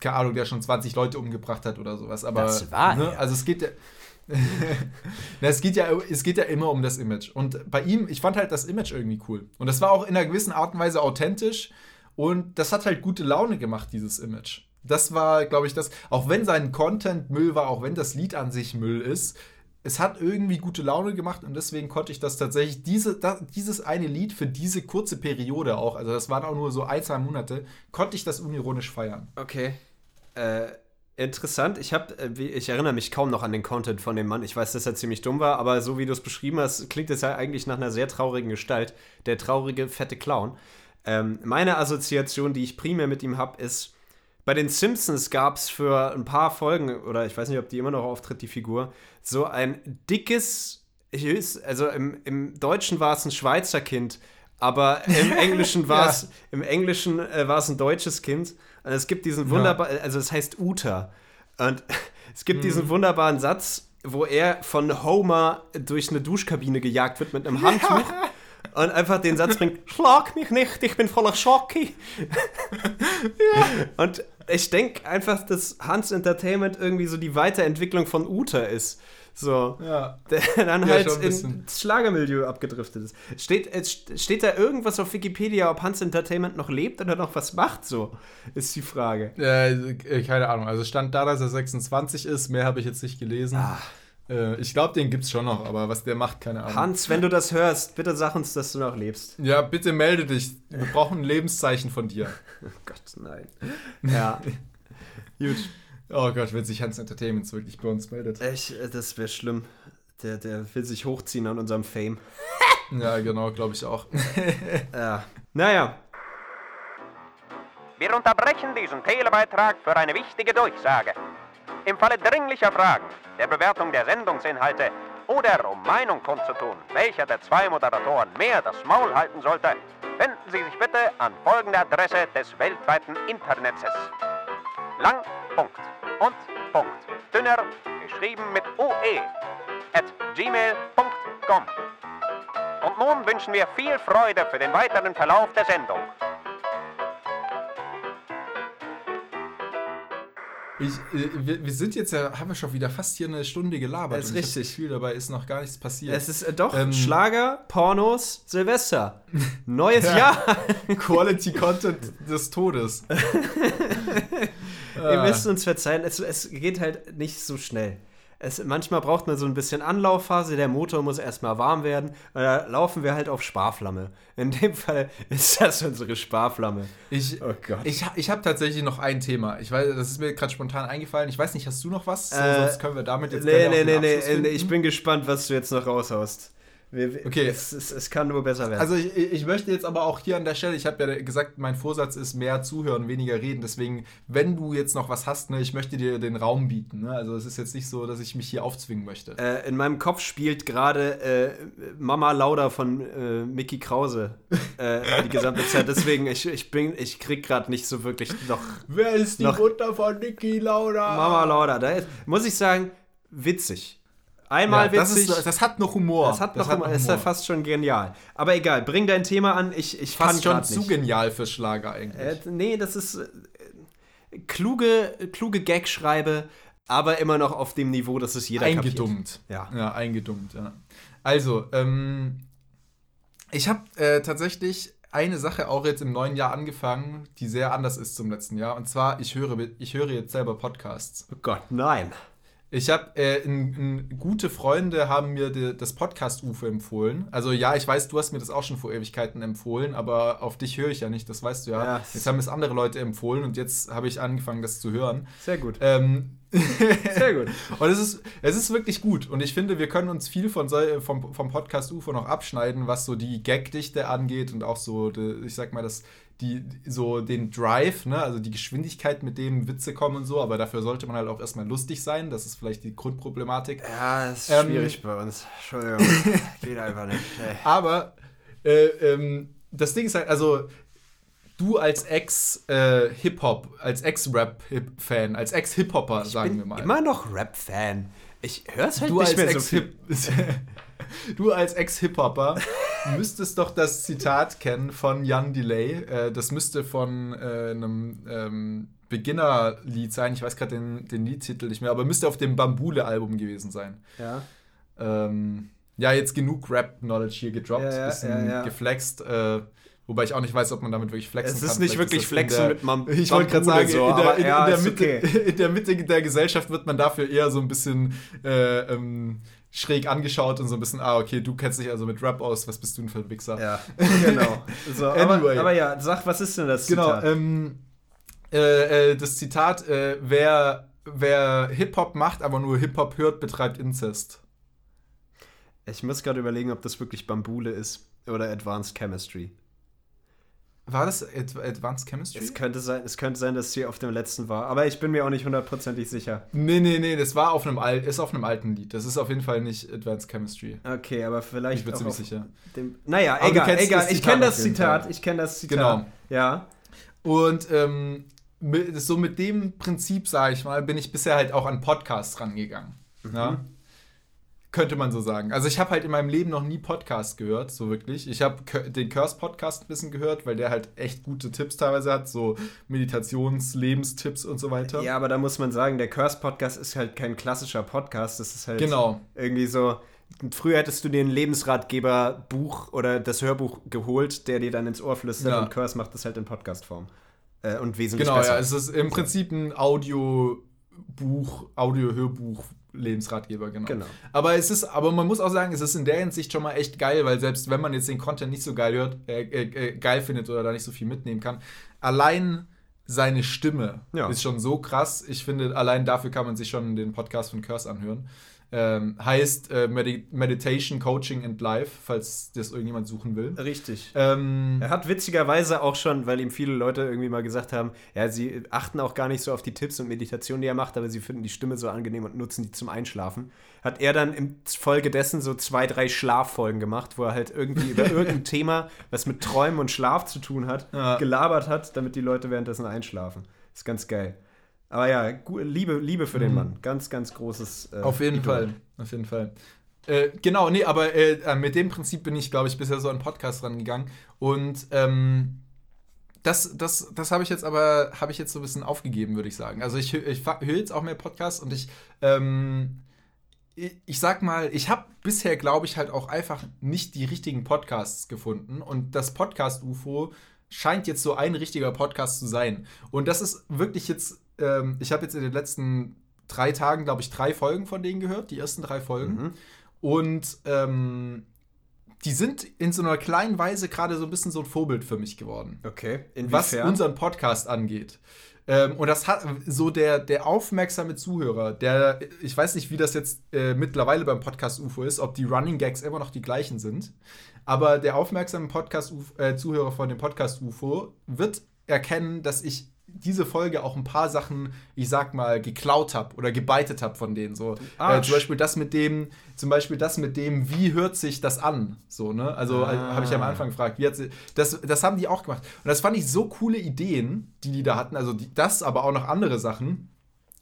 keine Ahnung, der schon 20 Leute umgebracht hat oder sowas. Aber, Das war ne. Also es geht ja. [laughs] Na, es, geht ja, es geht ja immer um das Image. Und bei ihm, ich fand halt das Image irgendwie cool. Und das war auch in einer gewissen Art und Weise authentisch. Und das hat halt gute Laune gemacht, dieses Image. Das war, glaube ich, das, auch wenn sein Content Müll war, auch wenn das Lied an sich Müll ist, es hat irgendwie gute Laune gemacht und deswegen konnte ich das tatsächlich, diese, da, dieses eine Lied für diese kurze Periode auch, also das waren auch nur so ein, zwei Monate, konnte ich das unironisch feiern. Okay. Äh, interessant. Ich habe, ich erinnere mich kaum noch an den Content von dem Mann. Ich weiß, dass er ziemlich dumm war, aber so wie du es beschrieben hast, klingt es ja eigentlich nach einer sehr traurigen Gestalt. Der traurige, fette Clown. Ähm, meine Assoziation, die ich primär mit ihm habe, ist, bei den Simpsons gab es für ein paar Folgen, oder ich weiß nicht, ob die immer noch auftritt, die Figur, so ein dickes, also im, im Deutschen war es ein Schweizer Kind, aber im [laughs] Englischen war es, ja. im Englischen äh, war es ein deutsches Kind. Und es gibt diesen wunderbaren, ja. also es heißt Uta. Und [laughs] es gibt mhm. diesen wunderbaren Satz, wo er von Homer durch eine Duschkabine gejagt wird mit einem Handtuch. Ja. Und einfach den Satz bringt, [laughs] schlag mich nicht, ich bin voller Schocki. ja. Und ich denke einfach, dass Hans Entertainment irgendwie so die Weiterentwicklung von Uta ist. So. Ja. [laughs] Der dann ja, halt ins Schlagermilieu abgedriftet ist. Steht, steht da irgendwas auf Wikipedia, ob Hans Entertainment noch lebt oder noch was macht? So, ist die Frage. Äh, keine Ahnung. Also stand da, dass er 26 ist. Mehr habe ich jetzt nicht gelesen. Ah. Äh, ich glaube, den gibt es schon noch, aber was der macht, keine Ahnung. Hans, wenn du das hörst, bitte sag uns, dass du noch lebst. Ja, bitte melde dich. Wir brauchen ein Lebenszeichen von dir. [laughs] oh Gott, nein. Ja. [laughs] Gut. Oh Gott, wenn sich Hans Entertainment wirklich bei uns meldet. Ich, äh, das wäre schlimm. Der, der will sich hochziehen an unserem Fame. [laughs] ja, genau, glaube ich auch. [laughs] ja. Naja. Wir unterbrechen diesen Telebeitrag für eine wichtige Durchsage. Im Falle dringlicher Fragen, der Bewertung der Sendungsinhalte oder um Meinung kundzutun, welcher der zwei Moderatoren mehr das Maul halten sollte, wenden Sie sich bitte an folgende Adresse des weltweiten Internets. Lang. Punkt und Punkt. Dünner, geschrieben mit OE, at gmail.com. Und nun wünschen wir viel Freude für den weiteren Verlauf der Sendung. Ich, äh, wir, wir, sind jetzt ja, haben wir schon wieder fast hier eine Stunde gelabert. Das ist richtig. viel dabei ist noch gar nichts passiert. Es ist äh, doch ähm, Schlager, Pornos, Silvester. [laughs] Neues ja. Jahr. Quality Content des Todes. [laughs] Ihr müsst uns verzeihen, es, es geht halt nicht so schnell. Es, manchmal braucht man so ein bisschen Anlaufphase, der Motor muss erstmal warm werden. Da laufen wir halt auf Sparflamme. In dem Fall [laughs] ist das unsere Sparflamme. Ich, oh Gott. ich, ich habe tatsächlich noch ein Thema. Ich weiß, das ist mir gerade spontan eingefallen. Ich weiß nicht, hast du noch was? Äh, sonst können wir damit jetzt Nee, nee, nee, nee. Ich bin gespannt, was du jetzt noch raushaust. Wir, okay. Es, es, es, kann nur besser werden. Also ich, ich möchte jetzt aber auch hier an der Stelle, ich habe ja gesagt, mein Vorsatz ist mehr zuhören, weniger reden. Deswegen, wenn du jetzt noch was hast, ne, ich möchte dir den Raum bieten. Ne? Also es ist jetzt nicht so, dass ich mich hier aufzwingen möchte. Äh, in meinem Kopf spielt gerade äh, Mama Lauda von äh, Mickey Krause äh, die gesamte Zeit. Deswegen, ich, ich, bin, ich krieg gerade nicht so wirklich noch. Wer ist die noch, Mutter von Mickey Lauda? Mama Lauda. Da ist, muss ich sagen, witzig. Einmal ja, witzig. Das, ist, das, hat noch Humor. Das hat noch das Humor. Hat noch. Ist ja fast schon genial. Aber egal, bring dein Thema an. Ich, ich fast schon zu genial für Schlager eigentlich. Äh, nee, das ist äh, kluge, kluge Gag-Schreibe, aber immer noch auf dem Niveau, dass es jeder Eingedummt. Ja. ja, eingedummt, ja. Also, ähm, ich habe äh, tatsächlich eine Sache auch jetzt im neuen Jahr angefangen, die sehr anders ist zum letzten Jahr. Und zwar, ich höre, ich höre jetzt selber Podcasts. Oh Gott, nein. Ich habe, äh, gute Freunde haben mir die, das Podcast-UFO empfohlen. Also ja, ich weiß, du hast mir das auch schon vor Ewigkeiten empfohlen, aber auf dich höre ich ja nicht, das weißt du ja. ja jetzt haben es andere Leute empfohlen und jetzt habe ich angefangen, das zu hören. Sehr gut. Ähm, [laughs] Sehr gut. [laughs] und es ist, es ist wirklich gut. Und ich finde, wir können uns viel von, vom, vom Podcast UFO noch abschneiden, was so die Gagdichte angeht und auch so, ich sag mal, das die, so den Drive, ne, also die Geschwindigkeit, mit dem Witze kommen und so, aber dafür sollte man halt auch erstmal lustig sein. Das ist vielleicht die Grundproblematik. Ja, das ist ähm, schwierig bei uns. Entschuldigung. [laughs] Geht einfach nicht. Ey. Aber äh, ähm, das Ding ist halt, also du als Ex-Hip-Hop, äh, als Ex-Rap-Fan, als Ex-Hip-Hopper, sagen wir mal. Immer noch Rap-Fan. Ich höre es halt du nicht mehr so [laughs] Du als Ex-Hip-Hopper müsstest doch das Zitat kennen von Jan Delay. Äh, das müsste von äh, einem ähm, Beginner-Lied sein. Ich weiß gerade den, den Liedtitel nicht mehr, aber müsste auf dem Bambule-Album gewesen sein. Ja. Ähm, ja, jetzt genug Rap-Knowledge hier gedroppt, ja, ja, bisschen ja, geflext. Äh, Wobei ich auch nicht weiß, ob man damit wirklich flexen kann. Es ist nicht Vielleicht wirklich flexen mit Mam [laughs] Ich wollte gerade sagen, so, in, der, in, in, der Mitte, okay. [laughs] in, der, Mitte, der Gesellschaft wird man dafür eher so ein bisschen äh, ähm, schräg angeschaut und so ein bisschen, ah, okay, du kennst dich also mit Rap aus, was bist du denn für ein Wichser? Ja, [laughs] genau. So, anyway. aber, aber, ja, sag, was ist denn das genau, Zitat? Genau, ähm, äh, äh, das Zitat, äh, wer wer Hip-Hop macht, aber nur Hip-Hop hört, betreibt Inzest. Ich muss gerade überlegen, ob das wirklich Bambule ist oder Advanced Chemistry. War das Ad Advanced Chemistry? Es könnte sein, es könnte sein, dass sie auf dem letzten war, aber ich bin mir auch nicht hundertprozentig sicher. Nee, nee, nee, das war auf einem Al ist auf einem alten Lied. Das ist auf jeden Fall nicht Advanced Chemistry. Okay, aber vielleicht Ich bin ziemlich sicher. Dem, naja, Aber egal, egal. ich kenne das Zitat. Ich kenne das Zitat. Genau. Ja. Und ähm, mit, so mit dem Prinzip, sage ich mal, bin ich bisher halt auch an Podcasts rangegangen. Ja? Könnte man so sagen. Also ich habe halt in meinem Leben noch nie Podcast gehört, so wirklich. Ich habe den Curse-Podcast ein bisschen gehört, weil der halt echt gute Tipps teilweise hat, so Meditations-, Lebenstipps und so weiter. Ja, aber da muss man sagen, der Curse-Podcast ist halt kein klassischer Podcast. Das ist halt Genau. irgendwie so. Früher hättest du dir ein Lebensratgeber-Buch oder das Hörbuch geholt, der dir dann ins Ohr flüstert Ja. und Curse macht das halt in Podcast-Form. Äh, und wesentlich Genau, besser. ja. Es ist im Prinzip ein Audiobuch, Audio-Hörbuch, Lebensratgeber, genau. Genau. Aber es ist, aber man muss auch sagen, es ist in der Hinsicht schon mal echt geil, weil selbst wenn man jetzt den Content nicht so geil hört, äh, äh, äh, geil findet oder da nicht so viel mitnehmen kann, allein seine Stimme Ja. ist schon so krass. Ich finde, allein dafür kann man sich schon den Podcast von Curse anhören. Ähm, heißt äh, Medi Meditation, Coaching and Life, falls das irgendjemand suchen will. Richtig. Ähm, Er hat witzigerweise auch schon, weil ihm viele Leute irgendwie mal gesagt haben, ja, sie achten auch gar nicht so auf die Tipps und Meditationen, die er macht, aber sie finden die Stimme so angenehm und nutzen die zum Einschlafen. Hat er dann im Folge dessen so zwei, drei Schlaffolgen gemacht, wo er halt irgendwie über [laughs] irgendein Thema, was mit Träumen und Schlaf zu tun hat, Ja. gelabert hat, damit die Leute währenddessen einschlafen. Ist ganz geil. Aber ja, Liebe, Liebe für den Mann. Ganz, ganz großes. äh, Auf jeden Idol. Fall, auf jeden Fall. Äh, genau, nee, aber äh, äh, mit dem Prinzip bin ich, glaube ich, bisher so an Podcast rangegangen. Und ähm, das, das, das habe ich jetzt aber, habe ich jetzt so ein bisschen aufgegeben, würde ich sagen. Also ich, ich höre jetzt auch mehr Podcasts und ich, ähm, ich, ich sag mal, ich habe bisher, glaube ich, halt auch einfach nicht die richtigen Podcasts gefunden. Und das Podcast-UFO scheint jetzt so ein richtiger Podcast zu sein. Und das ist wirklich jetzt, ähm, ich habe jetzt in den letzten drei Tagen, glaube ich, drei Folgen von denen gehört, die ersten drei Folgen. Mhm. Und ähm, die sind in so einer kleinen Weise gerade so ein bisschen so ein Vorbild für mich geworden Okay. was Inwiefern? unseren Podcast angeht. Ähm, und das hat so der, der aufmerksame Zuhörer, der, ich weiß nicht, wie das jetzt äh, mittlerweile beim Podcast UFO ist, ob die Running Gags immer noch die gleichen sind, aber der aufmerksame Podcast äh, Zuhörer von dem Podcast UFO wird erkennen, dass ich diese Folge auch ein paar Sachen, ich sag mal, geklaut habe oder gebeitet habe von denen. So, äh, zum Beispiel das mit dem, zum Beispiel das mit dem, wie hört sich das an? So, ne? Also äh, Ah. habe ich am Anfang gefragt, wie hat sie, das, das haben die auch gemacht. Und das fand ich so coole Ideen, die die da hatten. Also die, das, aber auch noch andere Sachen.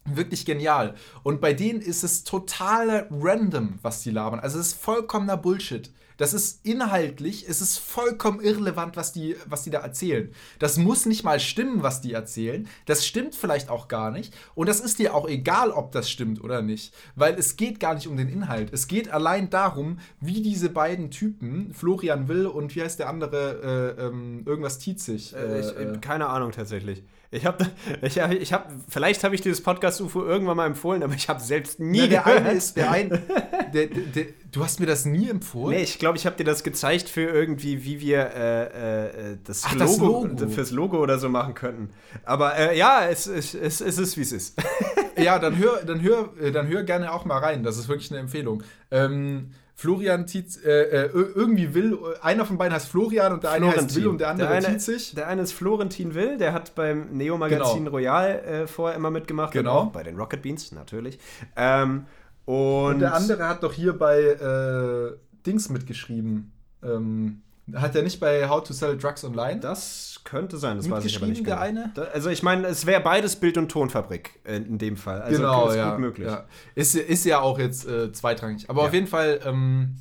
Wirklich genial. Und bei denen ist es total random, was die labern. Also es ist vollkommener Bullshit. Das ist inhaltlich, es ist vollkommen irrelevant, was die, was die da erzählen. Das muss nicht mal stimmen, was die erzählen. Das stimmt vielleicht auch gar nicht. Und das ist dir auch egal, ob das stimmt oder nicht. Weil es geht gar nicht um den Inhalt. Es geht allein darum, wie diese beiden Typen, Florian Will und wie heißt der andere, äh, ähm, irgendwas Tietzig. Äh, ich, äh, keine Ahnung tatsächlich. Ich habe, [laughs] ich hab, ich hab, vielleicht habe ich dieses Podcast UFO irgendwann mal empfohlen, aber ich habe selbst nie Ja, der gehört. eine ist, der ein, [laughs] der, der, du hast mir das nie empfohlen. Nee, ich glaube, ich habe dir das gezeigt für irgendwie, wie wir äh, äh, das, Ach, Logo, das Logo. fürs Logo oder so machen könnten. Aber äh, ja, es, es, es, es ist, wie es ist. Ja, [laughs] dann hör, dann hör, äh, dann hör gerne auch mal rein. Das ist wirklich eine Empfehlung. Ähm, Florian Tietz, äh, äh, irgendwie will, einer von beiden heißt Florian und der eine heißt Will und der andere der eine, Tietzig. Der eine ist Florentin Will, der hat beim Neo-Magazin Genau. Royal äh, vorher immer mitgemacht. Genau. Bei den Rocket Beans, natürlich. Ähm, und, Und der andere hat doch hier bei äh, Dings mitgeschrieben. Ähm, hat er nicht bei How to Sell Drugs Online? Das könnte sein, das weiß ich aber nicht genau. der eine? Da, also ich meine, es wäre beides Bild- und Tonfabrik in dem Fall. Also ist gut möglich. Ja. Ist, ist ja auch jetzt äh, zweitrangig. Aber Ja. auf jeden Fall, ähm,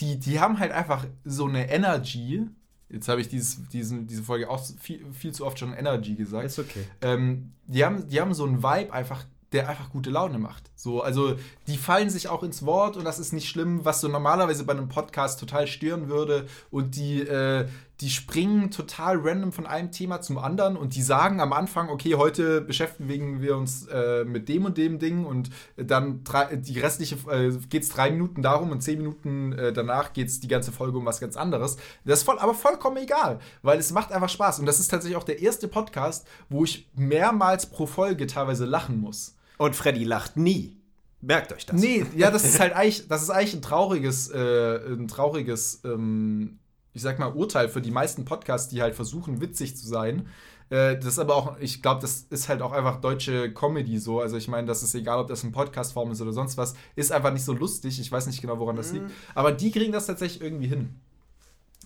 die, die haben halt einfach so eine Energy. Jetzt habe ich dieses, diesen, diese Folge auch viel, viel zu oft schon Energy gesagt. Ist okay. ähm, die, haben, die haben so einen Vibe einfach, der einfach gute Laune macht. So, also die fallen sich auch ins Wort und das ist nicht schlimm, was so normalerweise bei einem Podcast total stören würde. Und die, äh, die springen total random von einem Thema zum anderen und die sagen am Anfang, okay, heute beschäftigen wir uns äh, mit dem und dem Ding und dann drei, die restliche äh, geht es drei Minuten darum und zehn Minuten äh, danach geht es die ganze Folge um was ganz anderes. Das ist voll, aber vollkommen egal, weil es macht einfach Spaß. Und das ist tatsächlich auch der erste Podcast, wo ich mehrmals pro Folge teilweise lachen muss. Und Freddy lacht nie. Merkt euch das. Nee, ja, das ist halt eigentlich, das ist eigentlich ein trauriges, äh, ein trauriges, ähm, ich sag mal, Urteil für die meisten Podcasts, die halt versuchen, witzig zu sein. Äh, das ist aber auch, ich glaube, das ist halt auch einfach deutsche Comedy so. Also ich meine, das ist egal, ob das in Podcastform ist oder sonst was, ist einfach nicht so lustig. Ich weiß nicht genau, woran das liegt. Aber die kriegen das tatsächlich irgendwie hin.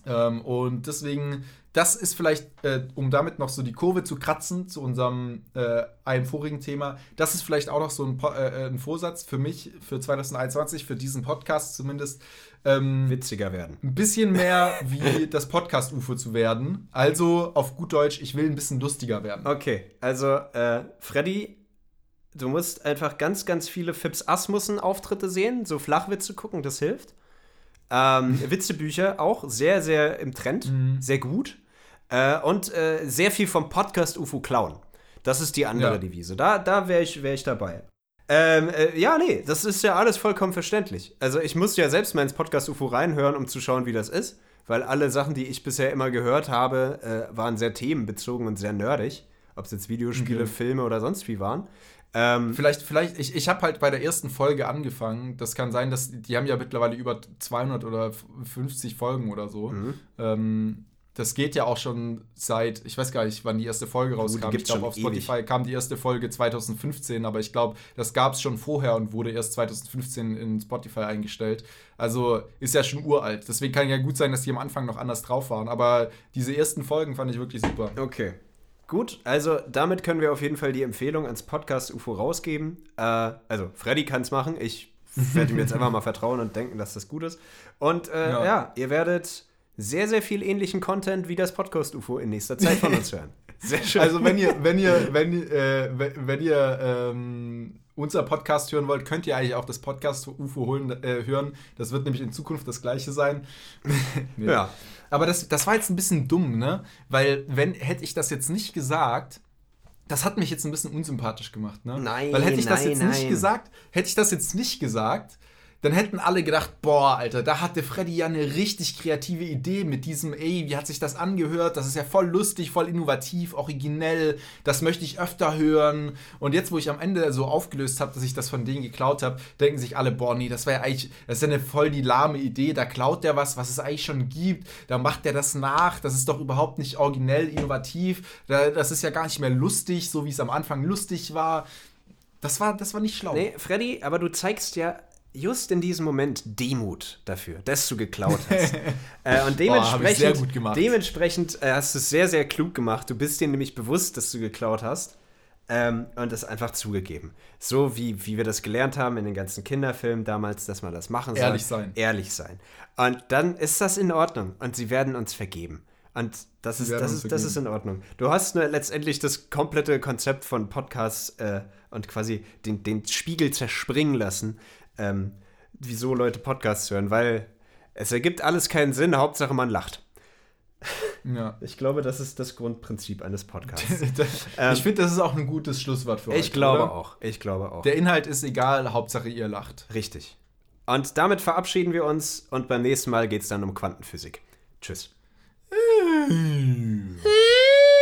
Ähm, und deswegen, das ist vielleicht, äh, um damit noch so die Kurve zu kratzen zu unserem äh, einem vorigen Thema, das ist vielleicht auch noch so ein, Po- äh, ein Vorsatz für mich, für 2021, für diesen Podcast zumindest, ähm, Witziger werden. ein bisschen mehr wie [laughs] das Podcast-UFO zu werden. Also auf gut Deutsch, ich will ein bisschen lustiger werden. Okay, also äh, Freddy, du musst einfach ganz, ganz viele Fips Asmussen-Auftritte sehen, so Flachwitze gucken, das hilft. Ähm, Witzebücher auch sehr, sehr im Trend, sehr gut. Äh, und äh, sehr viel vom Podcast UFO klauen. Das ist die andere Ja. Devise. Da, da wäre ich, wär ich dabei. Ähm, äh, ja, nee, das ist ja alles vollkommen verständlich. Also ich musste ja selbst mal ins Podcast UFO reinhören, um zu schauen, wie das ist. Weil alle Sachen, die ich bisher immer gehört habe, äh, waren sehr themenbezogen und sehr nerdig. Ob es jetzt Videospiele, Okay. Filme oder sonst wie waren. Ähm, Vielleicht, vielleicht, ich, ich habe halt bei der ersten Folge angefangen. Das kann sein, dass die haben ja mittlerweile über 200 oder 50 Folgen oder so. Mhm. Ähm, das geht ja auch schon seit, ich weiß gar nicht, wann die erste Folge rauskam. Ich glaube, auf Spotify kam die erste Folge 2015, aber ich glaube, das gab es schon vorher und wurde erst 2015 in Spotify eingestellt. Also ist ja schon uralt. Deswegen kann ja gut sein, dass die am Anfang noch anders drauf waren. Aber diese ersten Folgen fand ich wirklich super. Okay. Gut, also damit können wir auf jeden Fall die Empfehlung ans Podcast UFO rausgeben. Äh, also, Freddy kann es machen. Ich werde ihm jetzt einfach mal vertrauen und denken, dass das gut ist. Und äh, ja. Ja. ihr werdet sehr, sehr viel ähnlichen Content wie das Podcast UFO in nächster Zeit von uns hören. [laughs] Sehr schön. Also wenn ihr, wenn ihr, wenn, ihr, äh, wenn- ihr ähm, unser Podcast hören wollt, könnt ihr eigentlich auch das Podcast UFO holen, äh, hören. Das wird nämlich in Zukunft das gleiche sein. Nee. Ja. Aber das, das war jetzt ein bisschen dumm, ne? Weil, wenn, hätte ich das jetzt nicht gesagt, das hat mich jetzt ein bisschen unsympathisch gemacht, ne? Nein, Weil hätte ich das nein, jetzt nicht nein. gesagt, hätte ich das jetzt nicht gesagt, dann hätten alle gedacht, boah, Alter, da hatte Freddy ja eine richtig kreative Idee mit diesem, ey, wie hat sich das angehört? Das ist ja voll lustig, voll innovativ, originell, das möchte ich öfter hören. Und jetzt, wo ich am Ende so aufgelöst habe, dass ich das von denen geklaut habe, denken sich alle, boah, nee, das war ja eigentlich, das ist ja eine voll die lahme Idee, da klaut der was, was es eigentlich schon gibt, da macht der das nach, das ist doch überhaupt nicht originell, innovativ, da, das ist ja gar nicht mehr lustig, so wie es am Anfang lustig war. Das war, das war nicht schlau. Nee, Freddy, aber du zeigst ja just in diesem Moment Demut dafür, dass du geklaut hast. [laughs] äh, und Boah, dementsprechend, gemacht. dementsprechend äh, hast du es sehr, sehr klug gemacht. Du bist dir nämlich bewusst, dass du geklaut hast ähm, und es einfach zugegeben. So wie, wie wir das gelernt haben in den ganzen Kinderfilmen damals, dass man das machen soll. Ehrlich sein. Ehrlich sein. Und dann ist das in Ordnung und sie werden uns vergeben. Und das ist, das, ist, das ist in Ordnung. Du hast nur letztendlich das komplette Konzept von Podcasts äh, und quasi den, den Spiegel zerspringen lassen, ähm, wieso Leute Podcasts hören, weil es ergibt alles keinen Sinn, Hauptsache man lacht. Ja. [laughs] Ich glaube, das ist das Grundprinzip eines Podcasts. [laughs] ich finde, das ist auch ein gutes Schlusswort für heute. ich glaube oder? auch. Ich glaube auch. Der Inhalt ist egal, Hauptsache ihr lacht. Richtig. Und damit verabschieden wir uns und beim nächsten Mal geht es dann um Quantenphysik. Tschüss. [laughs]